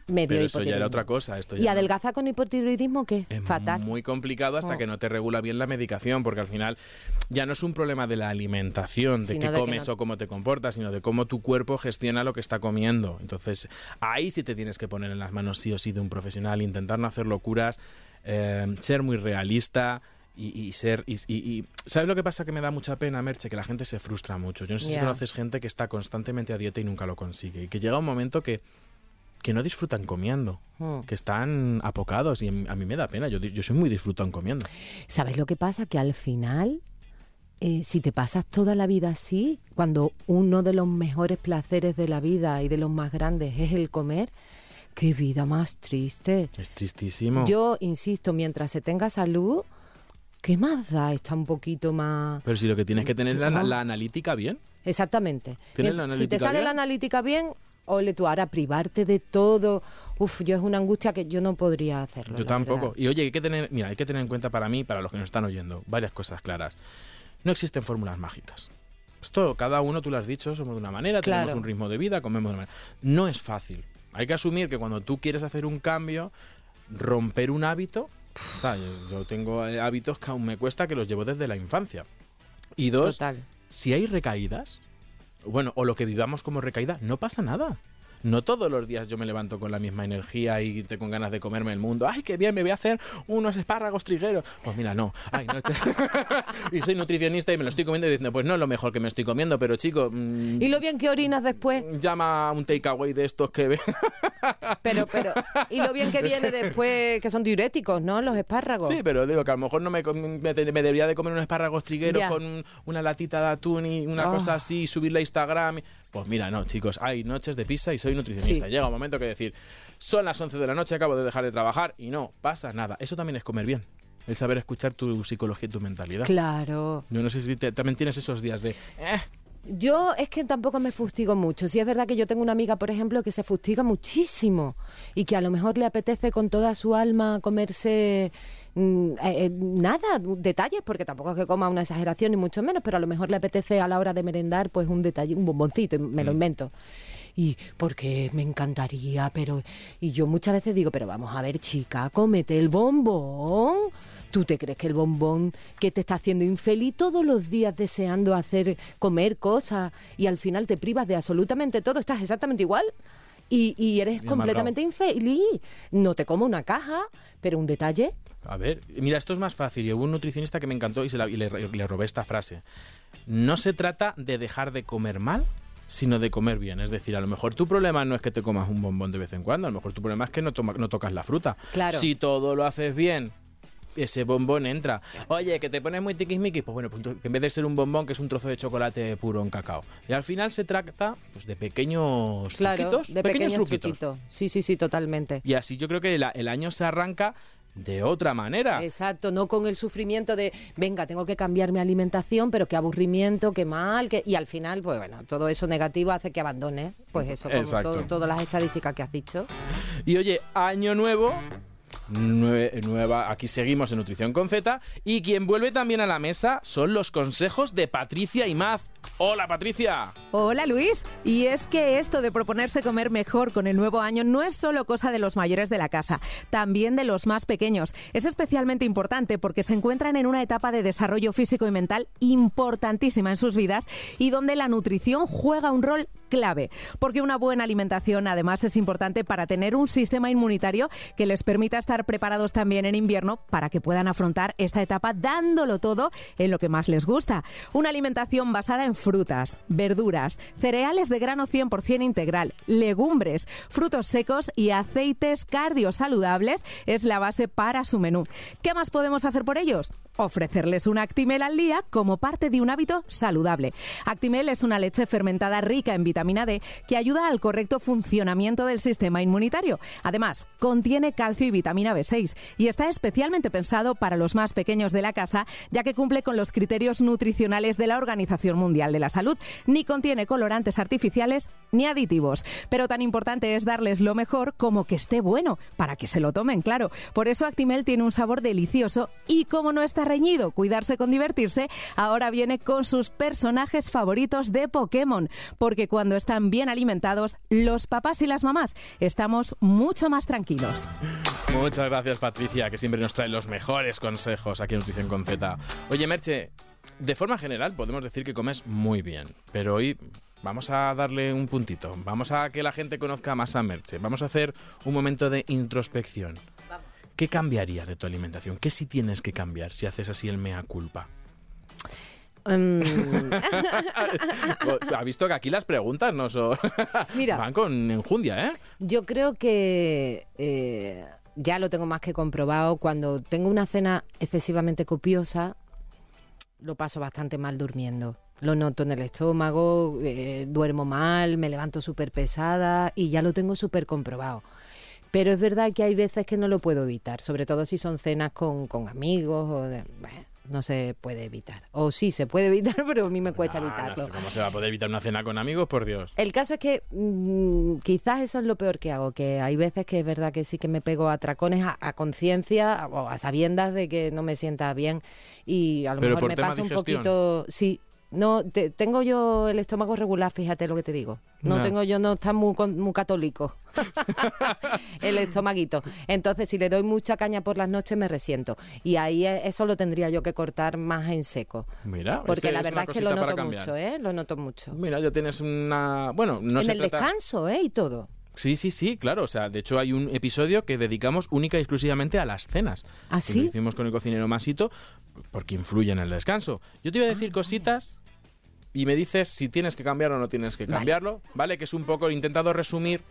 Me dio Pero eso ya era otra cosa. Esto ya ¿Y no. adelgazar con hipotiroidismo qué? Es Fatal. muy complicado hasta Oh. que no te regula bien la medicación, porque al final ya no es un problema de la alimentación, de Sino qué de que comes no- o cómo te comportas, sino de cómo tu cuerpo gestiona lo que está comiendo. Entonces, ahí sí te tienes que poner en las manos sí o sí de un profesional, intentar no hacer locuras, eh, ser muy realista. Y, y ser y, sabes lo que pasa que me da mucha pena Merche que la gente se frustra mucho yo no sé si conoces gente que está constantemente a dieta y nunca lo consigue y que llega un momento que que no disfrutan comiendo Mm. que están apocados y a mí- me da pena. Yo, yo soy muy disfrutón comiendo. ¿Sabes lo que pasa? Que al final, eh, si te pasas toda la vida así, cuando uno de los mejores placeres de la vida y de los más grandes es el comer, qué vida más triste. Es tristísimo. Yo insisto, mientras se tenga salud, ¿qué más da? Está un poquito más... Pero si lo que tienes que tener es la, la analítica bien. Exactamente. ¿Tienes Mient- la si te sale bien? la analítica bien, ole tú, ahora privarte de todo. Uf, yo es una angustia que yo no podría hacerlo. Yo tampoco. verdad. Y oye, hay que tener, mira, hay que tener en cuenta para mí, para los que nos están oyendo, varias cosas claras. No existen fórmulas mágicas. Esto, cada uno, tú lo has dicho, somos de una manera, Claro. tenemos un ritmo de vida, comemos de una manera. No es fácil. Hay que asumir que cuando tú quieres hacer un cambio, romper un hábito, o sea, yo, yo tengo eh, hábitos que aún me cuesta que los llevo desde la infancia. Y dos, Total. si hay recaídas, bueno, o lo que vivamos como recaída, no pasa nada. No todos los días yo me levanto con la misma energía y te con ganas de comerme el mundo. ¡Ay, qué bien! Me voy a hacer unos espárragos trigueros. Pues mira, no. Ay, no. [LAUGHS] [LAUGHS] y soy nutricionista y me lo estoy comiendo y diciendo, pues no es lo mejor que me estoy comiendo, pero chico, mm, Y lo bien que orinas después. llama a un takeaway de estos que ve. [LAUGHS] Pero, pero, y lo bien que viene después, que son diuréticos, ¿no? Los espárragos. Sí, pero digo que a lo mejor no me, debería de comer unos espárragos trigueros Ya. con un- una latita de atún y una Oh. cosa así, subirla a Instagram. y- Pues mira, no, chicos, hay noches de pizza y soy nutricionista. Sí. Llega un momento que decir, son las 11 de la noche, acabo de dejar de trabajar y no pasa nada. Eso también es comer bien. El saber escuchar tu psicología y tu mentalidad. Claro. Yo no sé si te- también tienes esos días de... "Eh, Yo es que tampoco me fustigo mucho. Sí es verdad que yo tengo una amiga, por ejemplo, que se fustiga muchísimo y que a lo mejor le apetece con toda su alma comerse eh, eh, nada, detalles, porque tampoco es que coma una exageración ni mucho menos, pero a lo mejor le apetece a la hora de merendar pues un detalle, un bomboncito, y me lo invento. Y porque me encantaría, pero y yo muchas veces digo, pero vamos a ver, chica, cómete el bombón. ¿Tú te crees que el bombón que te está haciendo infeliz todos los días deseando hacer, comer cosas y al final te privas de absolutamente todo? Estás exactamente igual y, y eres completamente infeliz. No te como una caja, pero un detalle. A ver, mira, esto es más fácil. Y hubo un nutricionista que me encantó y, se la- y le, le robé esta frase. No se trata de dejar de comer mal, sino de comer bien. Es decir, a lo mejor tu problema no es que te comas un bombón de vez en cuando, a lo mejor tu problema es que no, toma- no tocas la fruta. Claro. Si todo lo haces bien, ese bombón entra. Oye, que te pones muy tiquismiquis, pues bueno, pues que en vez de ser un bombón, que es un trozo de chocolate puro en cacao. Y al final se trata pues, de pequeños Claro, truquitos, de pequeños, pequeños, truquitos. Sí, sí, sí, totalmente. Y así yo creo que el año se arranca de otra manera. Exacto, no con el sufrimiento de, venga, tengo que cambiar mi alimentación, pero qué aburrimiento, qué mal, que... y al final, pues bueno, todo eso negativo hace que abandone, pues eso, como todo- todas las estadísticas que has dicho. Y oye, año nuevo. nue- nueva, aquí seguimos en Nutrición con Z. Y quien vuelve también a la mesa son los consejos de Patricia y Maz. Hola, Patricia. Hola Luis, y es que esto de proponerse comer mejor con el nuevo año no es solo cosa de los mayores de la casa, también de los más pequeños. Es especialmente importante porque se encuentran en una etapa de desarrollo físico y mental importantísima en sus vidas y donde la nutrición juega un rol clave, porque una buena alimentación además es importante para tener un sistema inmunitario que les permita estar preparados también en invierno para que puedan afrontar esta etapa dándolo todo en lo que más les gusta. Una alimentación basada en frutas, verduras, cereales de grano 100% integral, legumbres, frutos secos y aceites cardiosaludables es la base para su menú. ¿Qué más podemos hacer por ellos? Ofrecerles un Actimel al día como parte de un hábito saludable. Actimel es una leche fermentada rica en vitamina D que ayuda al correcto funcionamiento del sistema inmunitario. Además, contiene calcio y vitamina B6 y está especialmente pensado para los más pequeños de la casa, ya que cumple con los criterios nutricionales de la Organización Mundial de la Salud, ni contiene colorantes artificiales ni aditivos. Pero tan importante es darles lo mejor como que esté bueno, para que se lo tomen, claro. Por eso Actimel tiene un sabor delicioso y como no está reñido cuidarse con divertirse, ahora viene con sus personajes favoritos de Pokémon, porque cuando están bien alimentados, los papás y las mamás estamos mucho más tranquilos. Muchas gracias, Patricia, que siempre nos trae los mejores consejos aquí en Nutrición con Z. Oye, Merche, de forma general podemos decir que comes muy bien, pero hoy vamos a darle un puntito. Vamos a que la gente conozca más a Merche. Vamos a hacer un momento de introspección. ¿Qué cambiarías de tu alimentación? ¿Qué sí tienes que cambiar si haces así el mea culpa? Em, [LAUGHS] Ha visto que aquí las preguntas no son... [LAUGHS] Mira. Van con enjundia, ¿eh? Yo creo que eh, ya lo tengo más que comprobado. Cuando tengo una cena excesivamente copiosa, lo paso bastante mal durmiendo. Lo noto en el estómago, eh, duermo mal, me levanto súper pesada y ya lo tengo súper comprobado. Pero es verdad que hay veces que no lo puedo evitar, sobre todo si son cenas con, con amigos o de- bueno, no se puede evitar. O sí se puede evitar, [LAUGHS] pero a mí me cuesta Ah, no evitarlo. sé ¿Cómo se va a poder evitar una cena con amigos? Por Dios. El caso es que mm, quizás eso es lo peor que hago, que hay veces que es verdad que sí que me pego a tracones a, a conciencia o a sabiendas de que no me sienta bien y a lo Pero mejor me pasa un poquito, sí. No, te- tengo yo el estómago regular, fíjate lo que te digo. No tengo yo, no está muy, con- muy católico [LAUGHS] el estomaguito. Entonces, si le doy mucha caña por las noches, me resiento. Y ahí eh, eso lo tendría yo que cortar más en seco. Mira, Porque la verdad es que lo noto mucho, ¿eh? Lo noto mucho. Mira, ya tienes una... Bueno, no en se el trata... descanso, ¿eh? Y todo. Sí, sí, sí, claro. O sea, de hecho hay un episodio que dedicamos única y exclusivamente a las cenas. ¿Ah, Que sí? Lo hicimos con el cocinero Masito porque influye en el descanso. Yo te iba a Ah. decir cositas y me dices si tienes que cambiarlo o no tienes que Vale. cambiarlo, ¿vale? Que es un poco, he intentado resumir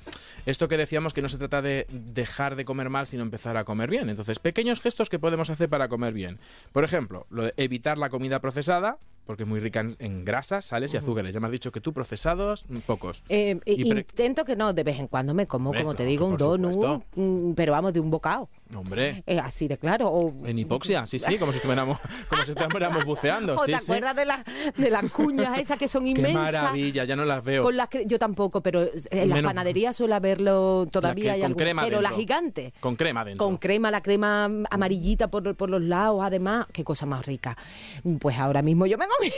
esto que decíamos que no se trata de dejar de comer mal, sino empezar a comer bien. Entonces, pequeños gestos que podemos hacer para comer bien. Por ejemplo, lo de evitar la comida procesada, porque es muy rica en, en grasas, sales y azúcares. Ya me has dicho que tú procesados, mm, pocos. Eh, Y pre- intento que no, de vez en cuando me como, como te digo, un donut, mm, pero vamos, de un bocado. Hombre. Eh, así de claro. O, En hipoxia, sí, sí, como si estuviéramos, [LAUGHS] como si estuviéramos buceando. ¿O sí, te sí. acuerdas de, la- de las cuñas esas que son [LAUGHS] Qué inmensas? maravilla, ya no las veo. Con las yo tampoco, pero en las Menos- panaderías suele haberlo todavía. que hay con algún- crema pero la dentro. gigante. Con crema dentro. Con crema, la crema amarillita por, por los lados, además. Qué cosa más rica. Pues ahora mismo yo me comí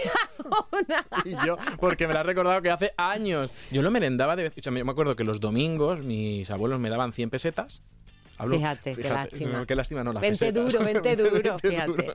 una. [LAUGHS] Y yo, porque me la he recordado que hace años. Yo lo merendaba de vez. o sea, yo me acuerdo que los domingos mis abuelos me daban 100 pesetas. Hablo- Fíjate, qué lástima. qué lástima, no, las [LAUGHS] Vente duro, vente duro, 20 fíjate. duro.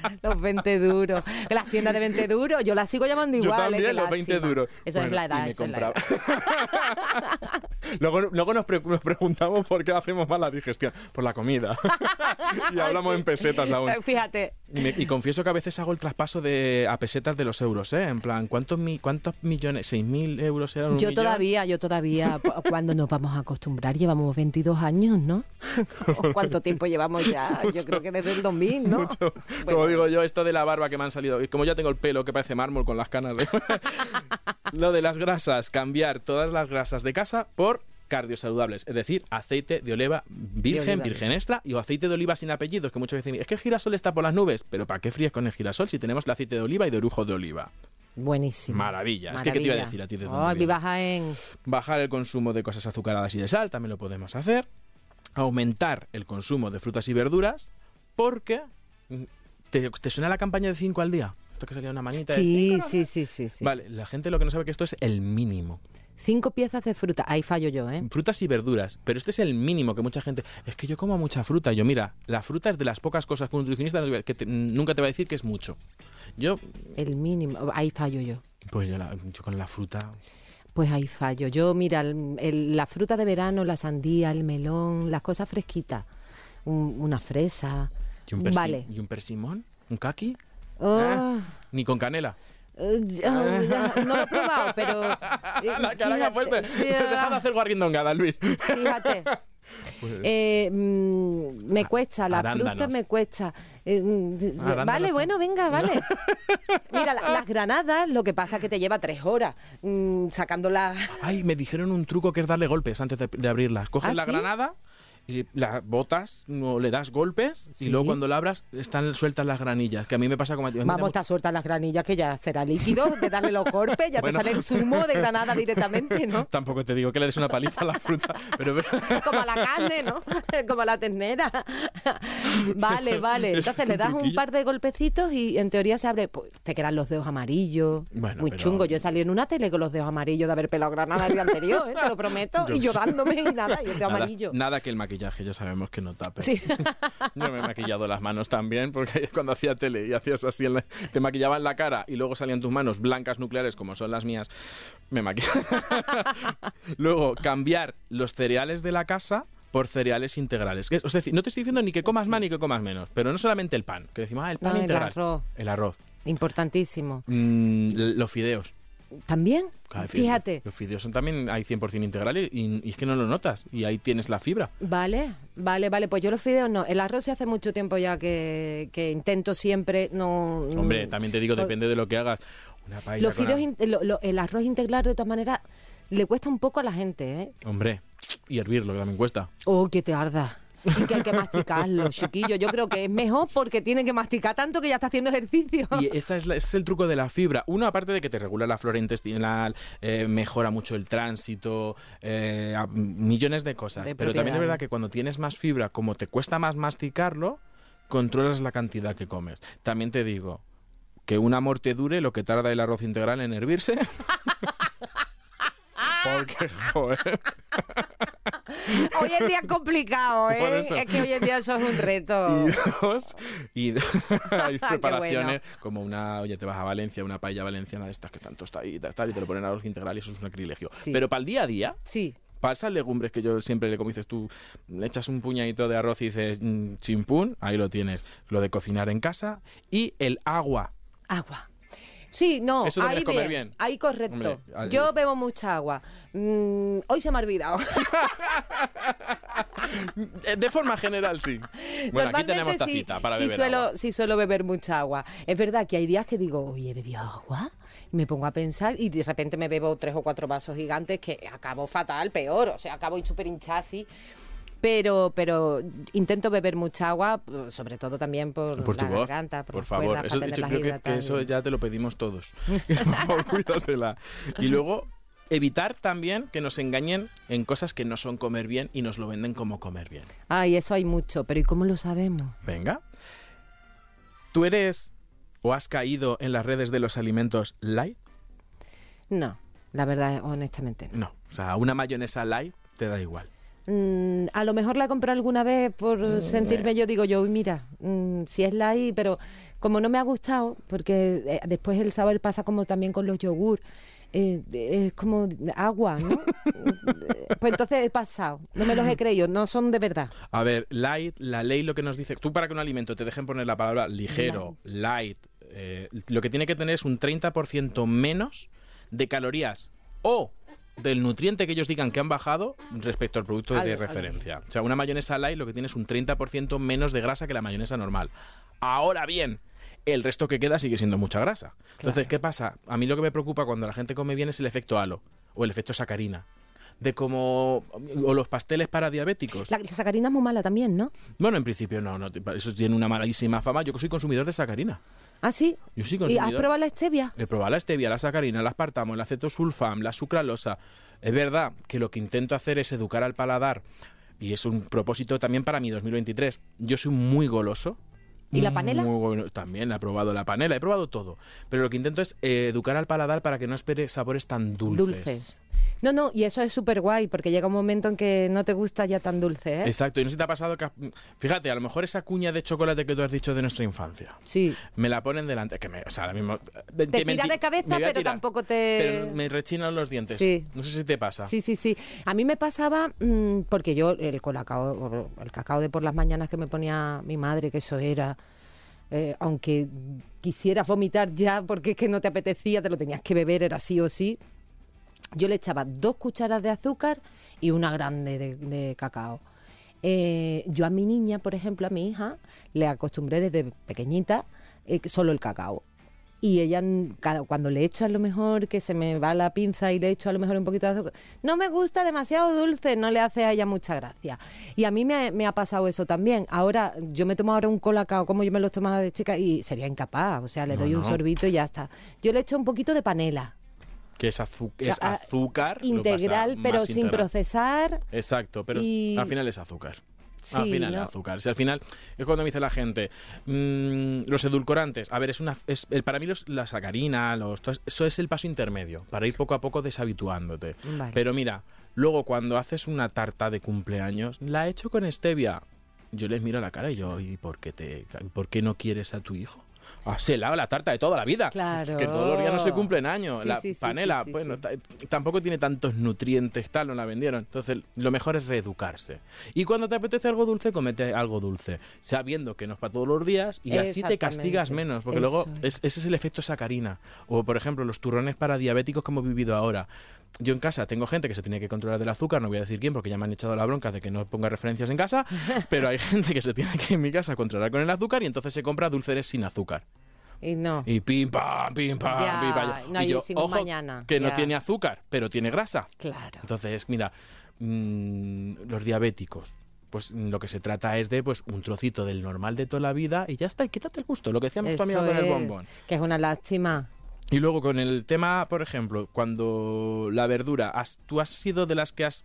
[LAUGHS] Los 20 duros. Las tiendas de 20 duros, yo las sigo llamando igual. también, los 20 lástima. duros. Eso es la edad, eso es la compraba. edad. [LAUGHS] luego luego nos, pre- nos preguntamos por qué hacemos mal la digestión. Por la comida. [LAUGHS] y hablamos en pesetas aún. Eh, Fíjate, Y, me- y confieso que a veces hago el traspaso de a pesetas de los euros, ¿eh? En plan, ¿cuántos, mi- cuántos millones? ¿6.000 euros eran un Yo millón? todavía, yo todavía, cuando nos vamos a acostumbrar, llevamos 22 años, ¿no? ¿O ¿Cuánto tiempo llevamos ya? Yo creo que desde el 2000, ¿no? Mucho. Como digo yo, esto de la barba que me han salido, y como ya tengo el pelo que parece mármol con las canas de... [LAUGHS] Lo de las grasas, cambiar todas las grasas de casa por cardiosaludables, es decir, aceite de oliva virgen, oliva. virgen extra y o aceite de oliva sin apellidos, que muchas veces dicen, es que el girasol está por las nubes, pero ¿para qué fríes con el girasol si tenemos el aceite de oliva y de orujo de oliva? Buenísimo. Maravilla. Es que, ¿qué te iba a decir a ti de Oh, viene? baja en... Bajar el consumo de cosas azucaradas y de sal, también lo podemos hacer. Aumentar el consumo de frutas y verduras, porque... ¿Te, te suena la campaña de 5 al día? Esto que salía una manita Sí, sí, sí, sí, sí. Vale, la gente lo que no sabe que esto es el mínimo. Cinco piezas de fruta. Ahí fallo yo, ¿eh? Frutas y verduras, pero este es el mínimo que mucha gente... Es que yo como mucha fruta. Yo, mira, la fruta es de las pocas cosas que un nutricionista que te- nunca te va a decir que es mucho. Yo, El mínimo. Ahí fallo yo. pues yo, la- yo con la fruta... Pues ahí fallo. Yo, mira, el- el- la fruta de verano, la sandía, el melón, las cosas fresquitas. Un- una fresa. ¿Y un, Vale. ¿Y un persimón? ¿Un kaki? Oh, Ni con canela. eh, ya- ya, no lo he probado, pero... [LAUGHS] la Deja de hacer guarrindongada, Luis. Fíjate. [LAUGHS] Pues, Eh, mm, me cuesta, la arándanos. fruta me cuesta. Eh, mm, vale, bueno, venga, vale. [LAUGHS] Mira, la- las granadas, lo que pasa es que te lleva tres horas mm, sacándolas. Ay, me dijeron un truco que es darle golpes antes de, de abrirlas. Coges ¿Ah, la sí? granada y la botas, no, le das golpes Sí. y luego cuando la abras están sueltas las granillas. Que a mí me pasa como a ti. Vamos, está suelta las granillas que ya será líquido de darle los golpes, ya Bueno. te sale el zumo de granada directamente, ¿no? [LAUGHS] Tampoco te digo que le des una paliza a la fruta, pero [LAUGHS] Como a la carne, ¿no? [LAUGHS] Como a la ternera. Vale, vale. Es Entonces le das un par de golpecitos y en teoría se abre. Pues, te quedan los dedos amarillos. Bueno, Muy pero- chungo. Yo salí en una tele con los dedos amarillos de haber pelado granada el día anterior, ¿eh? te lo prometo. Yo- Y llorándome y nada, y el dedo nada, amarillo. nada que el maquillaje, ya sabemos que no tape. Sí. [LAUGHS] Yo me he maquillado las manos también, porque [LAUGHS] cuando hacía tele y hacías así, en la- te maquillaban la cara y luego salían tus manos blancas nucleares como son las mías, me maquillaba. [LAUGHS] luego, cambiar los cereales de la casa por cereales integrales. Es- decir, no te estoy diciendo ni que comas más ni que comas menos, pero no solamente el pan, que decimos, ah, el pan No, el integral. arroz. El arroz. Importantísimo. Mm, los fideos. ¿También? Claro. Fíjate. Los fideos son también, hay 100% integrales y, y es que no lo notas. Y ahí tienes la fibra. Vale, vale, vale. Pues yo los fideos no. El arroz se hace mucho tiempo ya que, que intento siempre no. Hombre, también te digo, depende de lo que hagas. Una paella Los fideos, lo- lo- el arroz integral de todas maneras le cuesta un poco a la gente, ¿eh? Hombre, y hervirlo, que también cuesta. Oh, que te arda. Y que hay que masticarlo, chiquillo. Yo creo que es mejor porque tiene que masticar tanto que ya está haciendo ejercicio. Y esa es la- ese es el truco de la fibra. Uno, aparte de que te regula la flora intestinal, eh, mejora mucho el tránsito, eh, a- millones de cosas. De Pero también es verdad que cuando tienes más fibra, como te cuesta más masticarlo, controlas la cantidad que comes. También te digo que una morte dure lo que tarda el arroz integral en hervirse. [LAUGHS] Porque, [LAUGHS] joder. Hoy en día es complicado, [LAUGHS] ¿eh? Es que hoy en día eso es un reto. [LAUGHS] Y dos, y do- hay preparaciones como una, oye, te vas a Valencia, una paella valenciana de estas que tanto está ahí, tal, y te lo ponen arroz integral y eso es un sacrilegio. Sí. Pero para el día a día, Sí. para esas legumbres que yo siempre le como dices tú, le echas un puñadito de arroz y dices mm, chimpún, ahí lo tienes. Lo de cocinar en casa y el agua. Agua. Sí, no, Eso ahí comer bien, bien. ahí correcto. Hombre, ahí- Yo bebo mucha agua. Mm, hoy se me ha olvidado. [LAUGHS] De forma general, sí. Bueno, aquí tenemos sí- tacita para sí beber suelo, agua. Sí suelo beber mucha agua. Es verdad que hay días que digo, oye, he bebido agua. Y me pongo a pensar y de repente me bebo tres o cuatro vasos gigantes que acabo fatal, peor. O sea, acabo súper hinchada así. Pero, pero intento beber mucha agua, sobre todo también por, Por tu la voz, garganta, por, favor. cuerdas, Eso, yo creo que, que eso ya te lo pedimos todos. [LAUGHS] [LAUGHS] Cuídatela. Y luego, evitar también que nos engañen en cosas que no son comer bien y nos lo venden como comer bien. Ay, eso hay mucho, pero ¿y cómo lo sabemos? Venga. ¿Tú eres o has caído en las redes de los alimentos light? No, la verdad, honestamente no. No. O sea, una mayonesa light te da igual. Mm, a lo mejor la compré alguna vez por Mm, sentirme yo, digo yo, "Uy, mira, mm, si es la I, pero como no me ha gustado, porque eh, después el sabor pasa como también con los yogur, eh, es como agua, ¿no? [LAUGHS] pues entonces he pasado, no me los he creído, no son de verdad. A ver, light, la ley lo que nos dice, tú para que un alimento te dejen poner la palabra ligero, light, eh, lo que tiene que tener es un 30% menos de calorías o del nutriente que ellos digan que han bajado respecto al producto de referencia. O sea, una mayonesa light lo que tiene es un 30% menos de grasa que la mayonesa normal. Ahora bien, el resto que queda sigue siendo mucha grasa. Entonces, ¿qué pasa? A mí lo que me preocupa cuando la gente come bien es el efecto halo o el efecto sacarina. De como. o los pasteles para diabéticos. La, la sacarina es muy mala también, ¿no? Bueno, en principio no, no, eso tiene una malísima fama. Yo que soy consumidor de sacarina. ¿Ah, sí? Yo soy ¿Y has probado la stevia? He probado la stevia, la sacarina, el aspartamo, el acetosulfam, la sucralosa. Es verdad que lo que intento hacer es educar al paladar y es un propósito también para mi 2023. Yo soy muy goloso. ¿Y la panela? Muy bueno. También he probado la panela, he probado todo. Pero lo que intento es eh, educar al paladar para que no espere sabores tan dulces. Dulces. No, no, y eso es súper guay, porque llega un momento en que no te gusta ya tan dulce, ¿eh? Exacto, y no sé si te ha pasado que... Fíjate, a lo mejor esa cuña de chocolate que tú has dicho de nuestra infancia. Sí. Me la ponen delante, que me, o sea, ahora mismo... Te tira de cabeza, pero tampoco te- Pero me rechinan los dientes. Sí. No sé si te pasa. Sí, sí, sí. A mí me pasaba, mm, porque yo el colacao, el cacao de por las mañanas que me ponía mi madre, que eso era, eh, aunque quisieras vomitar ya porque es que no te apetecía, te lo tenías que beber, era sí o sí. Yo le echaba dos cucharas de azúcar y una grande de, de cacao. Eh, yo a mi niña, por ejemplo, a mi hija, le acostumbré desde pequeñita eh, solo el cacao. Y ella, cuando le echo a lo mejor, que se me va la pinza y le echo a lo mejor un poquito de azúcar, no me gusta demasiado dulce, no le hace a ella mucha gracia. Y a mí me, ha- me ha pasado eso también. Ahora, yo me tomo ahora un colacao como yo me lo tomaba de chica y sería incapaz. O sea, le No, doy un sorbito y ya está. Yo le echo un poquito de panela. Que es, azu- es azúcar. Integral, pero sin integral. procesar. Exacto, pero y- al final es azúcar. al final ¿no? es azúcar. Si al final es cuando me dice la gente, mm, los edulcorantes, a ver, es una, es, el- para mí los, la sacarina, los, eso es el paso intermedio, para ir poco a poco deshabituándote. Vale. Pero mira, luego cuando haces una tarta de cumpleaños, la he hecho con stevia. Yo les miro a la cara y yo, ¿y por qué, te, por qué no quieres a tu hijo? Hazela la tarta de toda la vida. Claro. Que todos los días no se cumplen años. Sí, la sí, panela, sí, bueno, tampoco tiene tantos nutrientes, tal, no la vendieron. Entonces, lo mejor es reeducarse. Y cuando te apetece algo dulce, comete algo dulce, sabiendo que no es para todos los días y así te castigas menos, porque Eso luego es. es- ese es el efecto sacarina. O, por ejemplo, los turrones para diabéticos que hemos vivido ahora. Yo en casa tengo gente que se tiene que controlar del azúcar, no voy a decir quién porque ya me han echado la bronca de que no ponga referencias en casa, [LAUGHS] pero hay gente que se tiene que en mi casa controlar con el azúcar y entonces se compra dulceres sin azúcar. Y no. Y pim pam, pim pam, Ya, pim pam. no, y yo, ojo, mañana, que no tiene azúcar, pero tiene grasa. Claro. Entonces, mira, mm, los diabéticos, pues lo que se trata es de pues un trocito del normal de toda la vida y ya está, y quítate el gusto, lo que decíamos Eso con el bombón. Que es una lástima. Y luego con el tema, por ejemplo, cuando la verdura, has- ¿tú has sido de las que has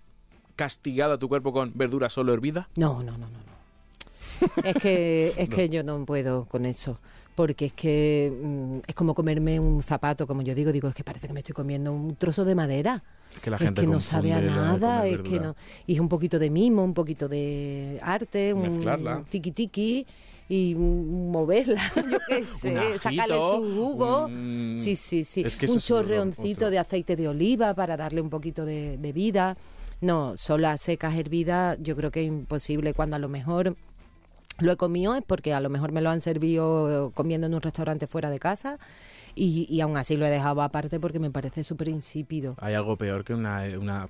castigado a tu cuerpo con verdura solo hervida? No, no, no, no. no. [LAUGHS] es que, es que yo no puedo con eso. Porque es que mm, es como comerme un zapato, como yo digo, digo, es que parece que me estoy comiendo un trozo de madera. Que la es gente que no sabe a nada, es que no. Y es un poquito de mimo, un poquito de arte, un tiki tiki y moverla, [LAUGHS] yo qué sé, ajito, sacarle su jugo. un- Sí, sí, sí. Es que eso un chorreoncito de aceite de oliva para darle un poquito de, de vida. No, solas, secas, hervidas, yo creo que es imposible. Cuando a lo mejor lo he comido es porque a lo mejor me lo han servido comiendo en un restaurante fuera de casa y, y aún así lo he dejado aparte porque me parece súper insípido. ¿Hay algo peor que una, una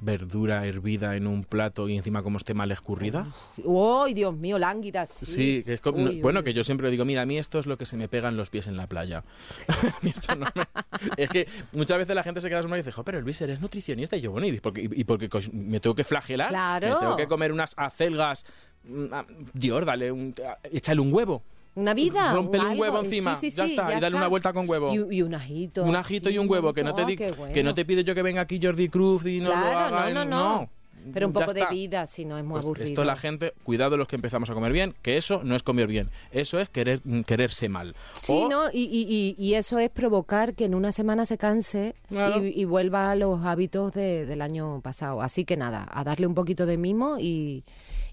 verdura hervida en un plato y encima como esté mal escurrida? ¡Uy, Dios mío, lánguidas! Sí, Sí, que es como- Uy, bueno, uy, que yo siempre digo, mira, a mí esto es lo que se me pegan los pies en la playa. [LAUGHS] A mí esto no me- [LAUGHS] Es que muchas veces la gente se queda asombrada y dice, "Jo, pero Luis, eres nutricionista. Y yo, bueno, ¿y por qué, y por qué cos- me tengo que flagelar? Claro. Me tengo que comer unas acelgas. mm, ah, Dios, dale, un, ah, échale un huevo. Una vida. Rómpele un huevo encima, sí, ya sí, está, y dale una vuelta con huevo. Y, y un ajito. un ajito y un huevo, que no te di- que no te pide yo que venga aquí Jordi Cruz y no lo Claro, haga. no, en- no, no. Pero un poco de está. vida, si no es muy Pues aburrido. esto la gente, cuidado los que empezamos a comer bien, que eso no es comer bien, eso es querer mm, quererse mal. Sí, O- ¿no? Y, y, y, y eso es provocar que en una semana se canse Claro. y, y vuelva a los hábitos de- del año pasado. Así que nada, a darle un poquito de mimo y,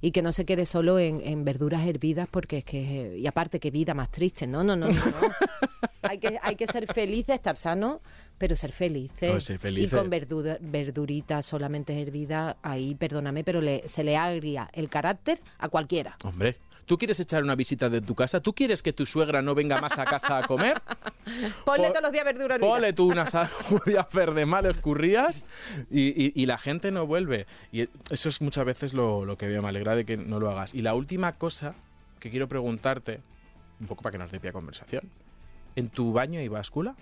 y que no se quede solo en, en verduras hervidas porque es que y aparte que vida más triste no no no no, no. [LAUGHS] hay que hay que ser felices estar sano pero ser felices No, ser felices. y con verdura, verduritas solamente hervidas ahí perdóname pero le, se le agria el carácter a cualquiera Hombre, ¿tú quieres echar una visita de tu casa? ¿Tú quieres que tu suegra no venga más a casa a comer? [LAUGHS] ponle Po- todos los días verduras Ponle tú unas judías [LAUGHS] verdes mal escurrías y, y- y la gente no vuelve. Y eso es muchas veces lo, lo que veo, me alegra de que no lo hagas. Y la última cosa que quiero preguntarte, un poco para que nos dé pie a conversación. ¿En tu baño hay báscula?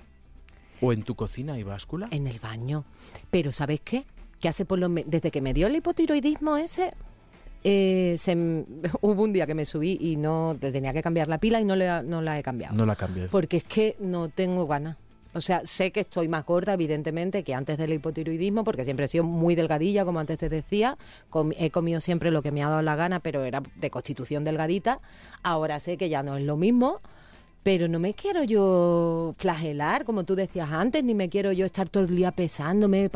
¿O en tu cocina hay báscula? en el baño. Pero ¿sabes qué? Que hace por lo desde que me dio el hipotiroidismo ese, eh, se [LAUGHS] hubo un día que me subí y no te tenía que cambiar la pila y no, le, no la he cambiado. No la cambies. Porque es que no tengo ganas. O sea, sé que estoy más gorda, evidentemente, que antes del hipotiroidismo, porque siempre he sido muy delgadilla, como antes te decía. Com- he comido siempre lo que me ha dado la gana, pero era de constitución delgadita. Ahora sé que ya no es lo mismo. Pero no me quiero yo flagelar, como tú decías antes, ni me quiero yo estar todo el día pesándome.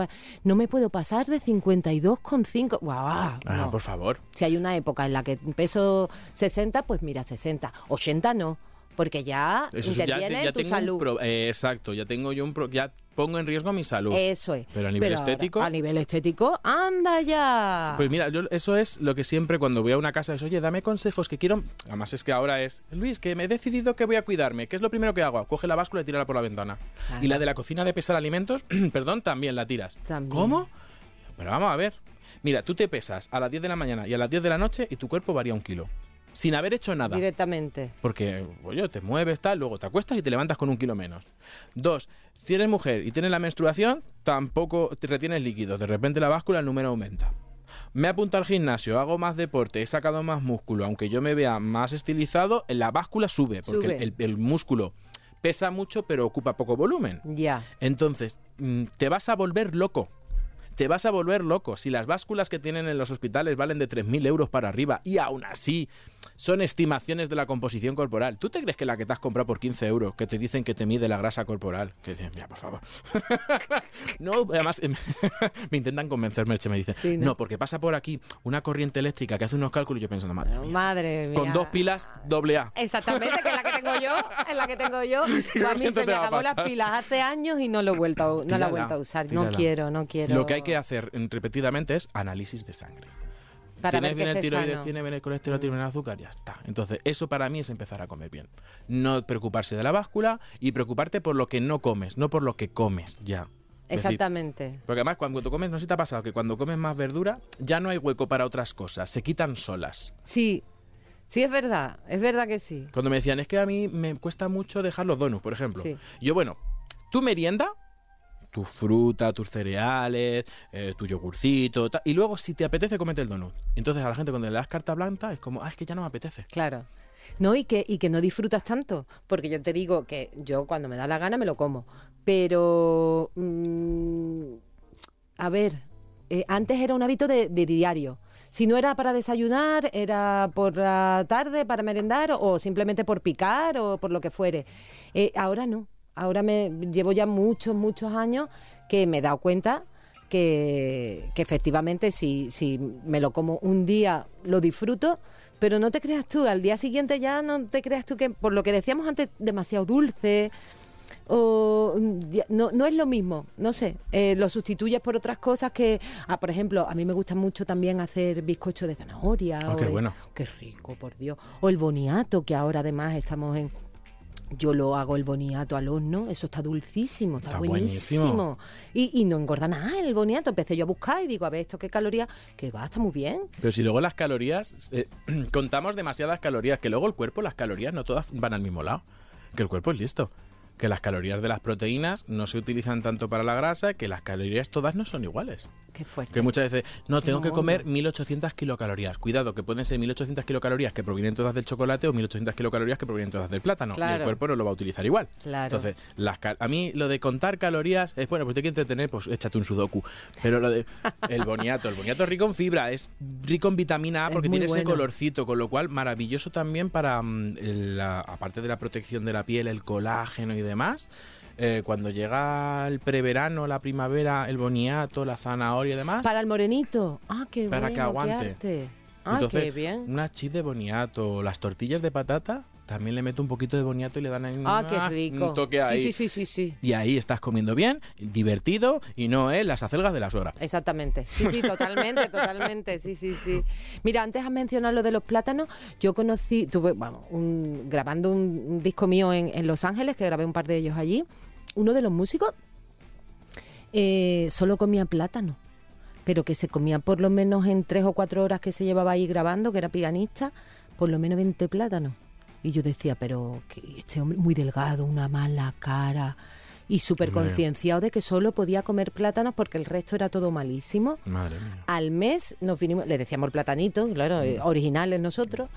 No me puedo pasar de 52,5. ¡Guau! Ah, no. por favor. Si hay una época en la que peso 60, pues mira, 60. 80 no, porque ya Eso ya, interviene en tu salud. pro- eh, exacto, ya tengo yo un pro- ya pongo en riesgo mi salud. Eso es. Pero a nivel estético- a nivel estético, anda ya. Pues mira, yo, eso es lo que siempre cuando voy a una casa es, oye, dame consejos que quiero. Además es que ahora es, Luis, que me he decidido que voy a cuidarme. ¿Qué es lo primero que hago? Coge la báscula y tírala por la ventana. Claro. Y la de la cocina de pesar alimentos, [CLEARS THROAT] perdón, también la tiras. También. ¿Cómo? Pero vamos a ver. Mira, tú te pesas a las 10 de la mañana y a las 10 de la noche y tu cuerpo varía un kilo. Sin haber hecho nada. Directamente. Porque, oye, te mueves, tal, luego te acuestas y te levantas con un kilo menos. Dos, si eres mujer y tienes la menstruación, tampoco te retienes líquidos. De repente la báscula, el número aumenta. Me apunto al gimnasio, hago más deporte, he sacado más músculo. Aunque yo me vea más estilizado, la báscula sube. Porque Sube. El, el músculo pesa mucho, pero ocupa poco volumen. Ya. Entonces, mm, te vas a volver loco. Te vas a volver loco. Si las básculas que tienen en los hospitales valen de 3.000 euros para arriba y aún así son estimaciones de la composición corporal. ¿Tú te crees que la que te has comprado por 15 euros, que te dicen que te mide la grasa corporal? Que dicen, mira, por favor. [LAUGHS] no, además em, [LAUGHS] me intentan convencer, Merche, me dicen, Sí, ¿no? ¿no? porque pasa por aquí una corriente eléctrica que hace unos cálculos y yo pensando, madre mía, Madre mía. con dos pilas, doble A. Exactamente, que es la que tengo yo, es la que tengo yo. [LAUGHS] Pues a mí ¿Qué se me acabó las pilas hace años y no lo he vuelto a, no la he vuelto a usar. No quiero, no quiero. Lo que hay que hacer repetidamente es análisis de sangre. para ¿Tienes bien el tiroides? sano. ¿Tiene bien el colesterol? ¿Tiene bien el azúcar? Ya está. Entonces, eso para mí es empezar a comer bien. No preocuparse de la báscula y preocuparte por lo que no comes, no por lo que comes ya. Decir, Exactamente. porque además cuando tú comes, no sé si te ha pasado, que cuando comes más verdura ya no hay hueco para otras cosas, se quitan solas. Sí, sí es verdad, es verdad que sí. Cuando me decían, es que a mí me cuesta mucho dejar los donuts, por ejemplo. Sí. Yo, bueno, tu merienda, tu fruta, tus cereales, eh, tu yogurcito, ta- y luego si te apetece, comete el donut. Entonces a la gente cuando le das carta blanca es como, ah, es que ya no me apetece. Claro. No, y que, y que no disfrutas tanto, porque yo te digo que yo cuando me da la gana me lo como, pero, mm, a ver, eh, antes era un hábito de, de diario. Si no era para desayunar, era por la tarde para merendar o simplemente por picar o por lo que fuere. Eh, ahora no. Ahora me llevo ya muchos, muchos años que me he dado cuenta que, que efectivamente si, si me lo como un día lo disfruto, pero no te creas tú, al día siguiente ya no te creas tú que, por lo que decíamos antes, demasiado dulce o no, no es lo mismo, no sé, eh, lo sustituyes por otras cosas que, ah, por ejemplo, a mí me gusta mucho también hacer bizcocho de zanahoria. Ah, o qué bueno. Qué rico, por Dios. O el boniato, que ahora además estamos en... Yo lo hago el boniato al horno, eso está dulcísimo, está, Está buenísimo. buenísimo. Y, y no engorda nada el boniato. Empecé yo a buscar y digo, a ver, esto qué calorías, que va, está muy bien. Pero si luego las calorías, eh, [CLEARS THROAT] contamos demasiadas calorías, que luego el cuerpo, las calorías no todas van al mismo lado. Que el cuerpo es listo. Que las calorías de las proteínas no se utilizan tanto para la grasa, que las calorías todas no son iguales. Qué fuerte. Que muchas veces, no, tengo que comer 1800 kilocalorías. Cuidado, que pueden ser 1800 kilocalorías que provienen todas del chocolate o 1800 kilocalorías que provienen todas del plátano. Y el cuerpo no lo va a utilizar igual. Claro. Entonces, las cal- a mí lo de contar calorías es, bueno, pues te quieres entretener, pues échate un sudoku. Pero lo de el boniato, el boniato es rico en fibra, es rico en vitamina A porque tiene ese colorcito, con lo cual maravilloso también para, mm, la, aparte de la protección de la piel, el colágeno y demás. Eh, cuando llega el preverano, la primavera, el boniato, la zanahoria y demás, Para el morenito. Ah, qué Para bueno, que aguante. qué arte. Ah, Entonces, qué bien. una chip de boniato, las tortillas de patata, también le meto un poquito de boniato y le dan ahí un, Ah, qué ah, rico. un toque ahí. Sí, sí, sí, sí, sí. Y ahí estás comiendo bien, divertido y no es las acelgas de la suegra. Exactamente. Sí, sí, totalmente, [LAUGHS] totalmente. Sí, sí, sí. Mira, antes has mencionado lo de los plátanos. Yo conocí, tuve, vamos, un- grabando un, un disco mío en, en Los Ángeles, que grabé un par de ellos allí. Uno de los músicos eh, solo comía plátano, pero que se comía por lo menos en tres o cuatro horas que se llevaba ahí grabando, que era pianista, por lo menos 20 plátanos. Y yo decía, pero este hombre muy delgado, una mala cara y súper concienciado de que solo podía comer plátanos porque el resto era todo malísimo. Madre mía. Al mes nos vinimos, le decíamos el platanito, claro, eh, originales nosotros.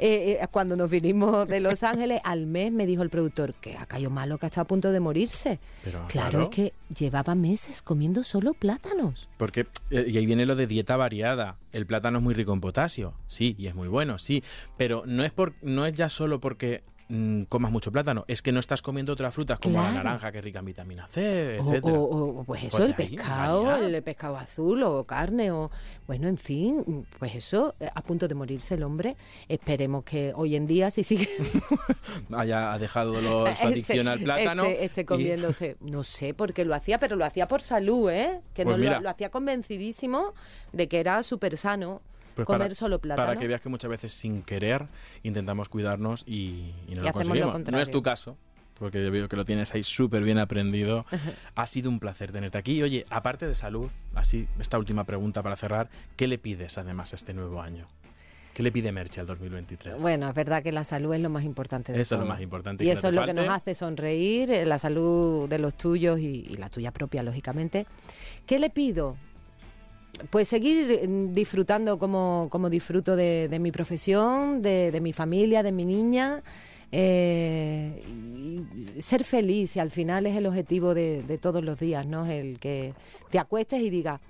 Eh, eh, cuando nos vinimos de Los [LAUGHS] Ángeles, al mes me dijo el productor que ha caído malo, que está a punto de morirse. Pero, claro, claro. es que llevaba meses comiendo solo plátanos. Porque, eh, y ahí viene lo de dieta variada. El plátano es muy rico en potasio, sí, y es muy bueno, sí. Pero no es, por, no es ya solo porque mm, comas mucho plátano, es que no estás comiendo otras frutas como la naranja que es rica en vitamina C, O, etcétera. o- o, pues eso, Pues el de ahí, pescado, variar. el pescado azul o carne o bueno, en fin, pues eso, eh, a punto de morirse el hombre. Esperemos que hoy en día si sigue [LAUGHS] Haya ha dejado lo- su [LAUGHS] adicción al plátano. Esté, esté y- comiéndose, no sé por qué lo hacía, pero lo hacía por salud, ¿eh? Que Pues no lo- lo, hacía convencidísimo de que era súper sano Pues comer para, solo plátano. Para que veas que muchas veces sin querer intentamos cuidarnos y, y no Y lo conseguimos. no es tu caso, porque yo veo que lo tienes ahí súper bien aprendido. [LAUGHS] ha sido un placer tenerte aquí. Oye, aparte de salud, así, esta última pregunta para cerrar, ¿qué le pides además a este nuevo año? ¿Qué le pide Merche al 2023? Bueno, es verdad que la salud es lo más importante de Eso es lo más importante, Y eso es lo que nos hace sonreír, eh, la salud de los tuyos y, y la tuya propia, lógicamente. ¿Qué le pido? Pues seguir eh, disfrutando como, como disfruto de, de mi profesión, de, de mi familia, de mi niña. eh, y ser feliz y al final es el objetivo de, de todos los días, ¿no? El que te acuestes y digas,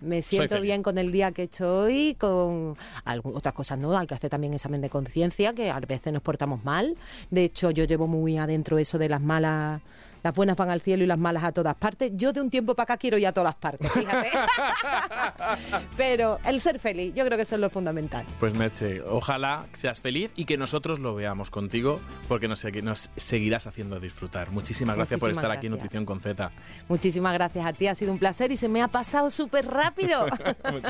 me siento bien con el día que he hecho hoy, con algu- otras cosas no, hay que hacer también examen de conciencia, que a veces nos portamos mal. De hecho, yo llevo muy adentro eso de las malas, las buenas van al cielo y las malas a todas partes. Yo de un tiempo para acá quiero ir a todas partes, fíjate. [LAUGHS] Pero el ser feliz, yo creo que eso es lo fundamental. Pues Merche, ojalá seas feliz y que nosotros lo veamos contigo, porque nos, nos seguirás haciendo disfrutar. Muchísimas gracias por estar aquí en. Nutrición con Z. Muchísimas gracias a ti, ha sido un placer y se me ha pasado súper rápido. [LAUGHS]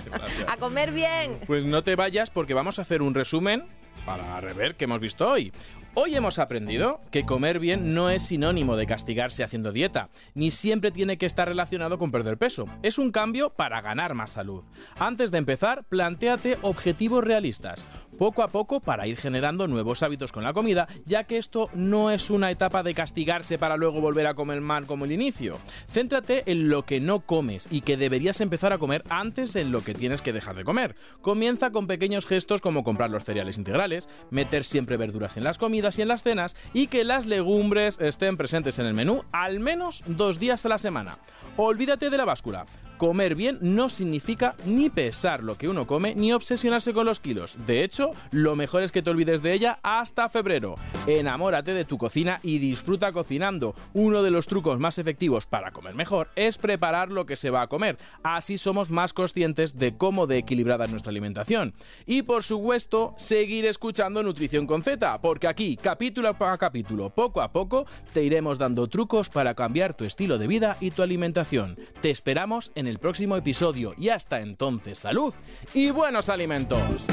[LAUGHS] A comer bien. Pues no te vayas porque vamos a hacer un resumen para rever qué hemos visto hoy. Hoy hemos aprendido que comer bien no es sinónimo de castigarse haciendo dieta, ni siempre tiene que estar relacionado con perder peso. Es un cambio para ganar más salud. Antes de empezar, plantéate objetivos realistas. Poco a poco para ir generando nuevos hábitos con la comida, ya que esto no es una etapa de castigarse para luego volver a comer mal como el inicio. Céntrate en lo que no comes y que deberías empezar a comer antes en lo que tienes que dejar de comer. Comienza con pequeños gestos como comprar los cereales integrales, meter siempre verduras en las comidas y en las cenas y que las legumbres estén presentes en el menú al menos dos días a la semana. Olvídate de la báscula. Comer bien no significa ni pesar lo que uno come ni obsesionarse con los kilos. De hecho, lo mejor es que te olvides de ella hasta febrero. Enamórate de tu cocina y disfruta cocinando. Uno de los trucos más efectivos para comer mejor es preparar lo que se va a comer. Así somos más conscientes de cómo de equilibrada es nuestra alimentación. Y por supuesto, seguir escuchando Nutrición con Z, porque aquí, capítulo a capítulo, poco a poco, te iremos dando trucos para cambiar tu estilo de vida y tu alimentación. Te esperamos en el próximo episodio y hasta entonces, salud y buenos alimentos.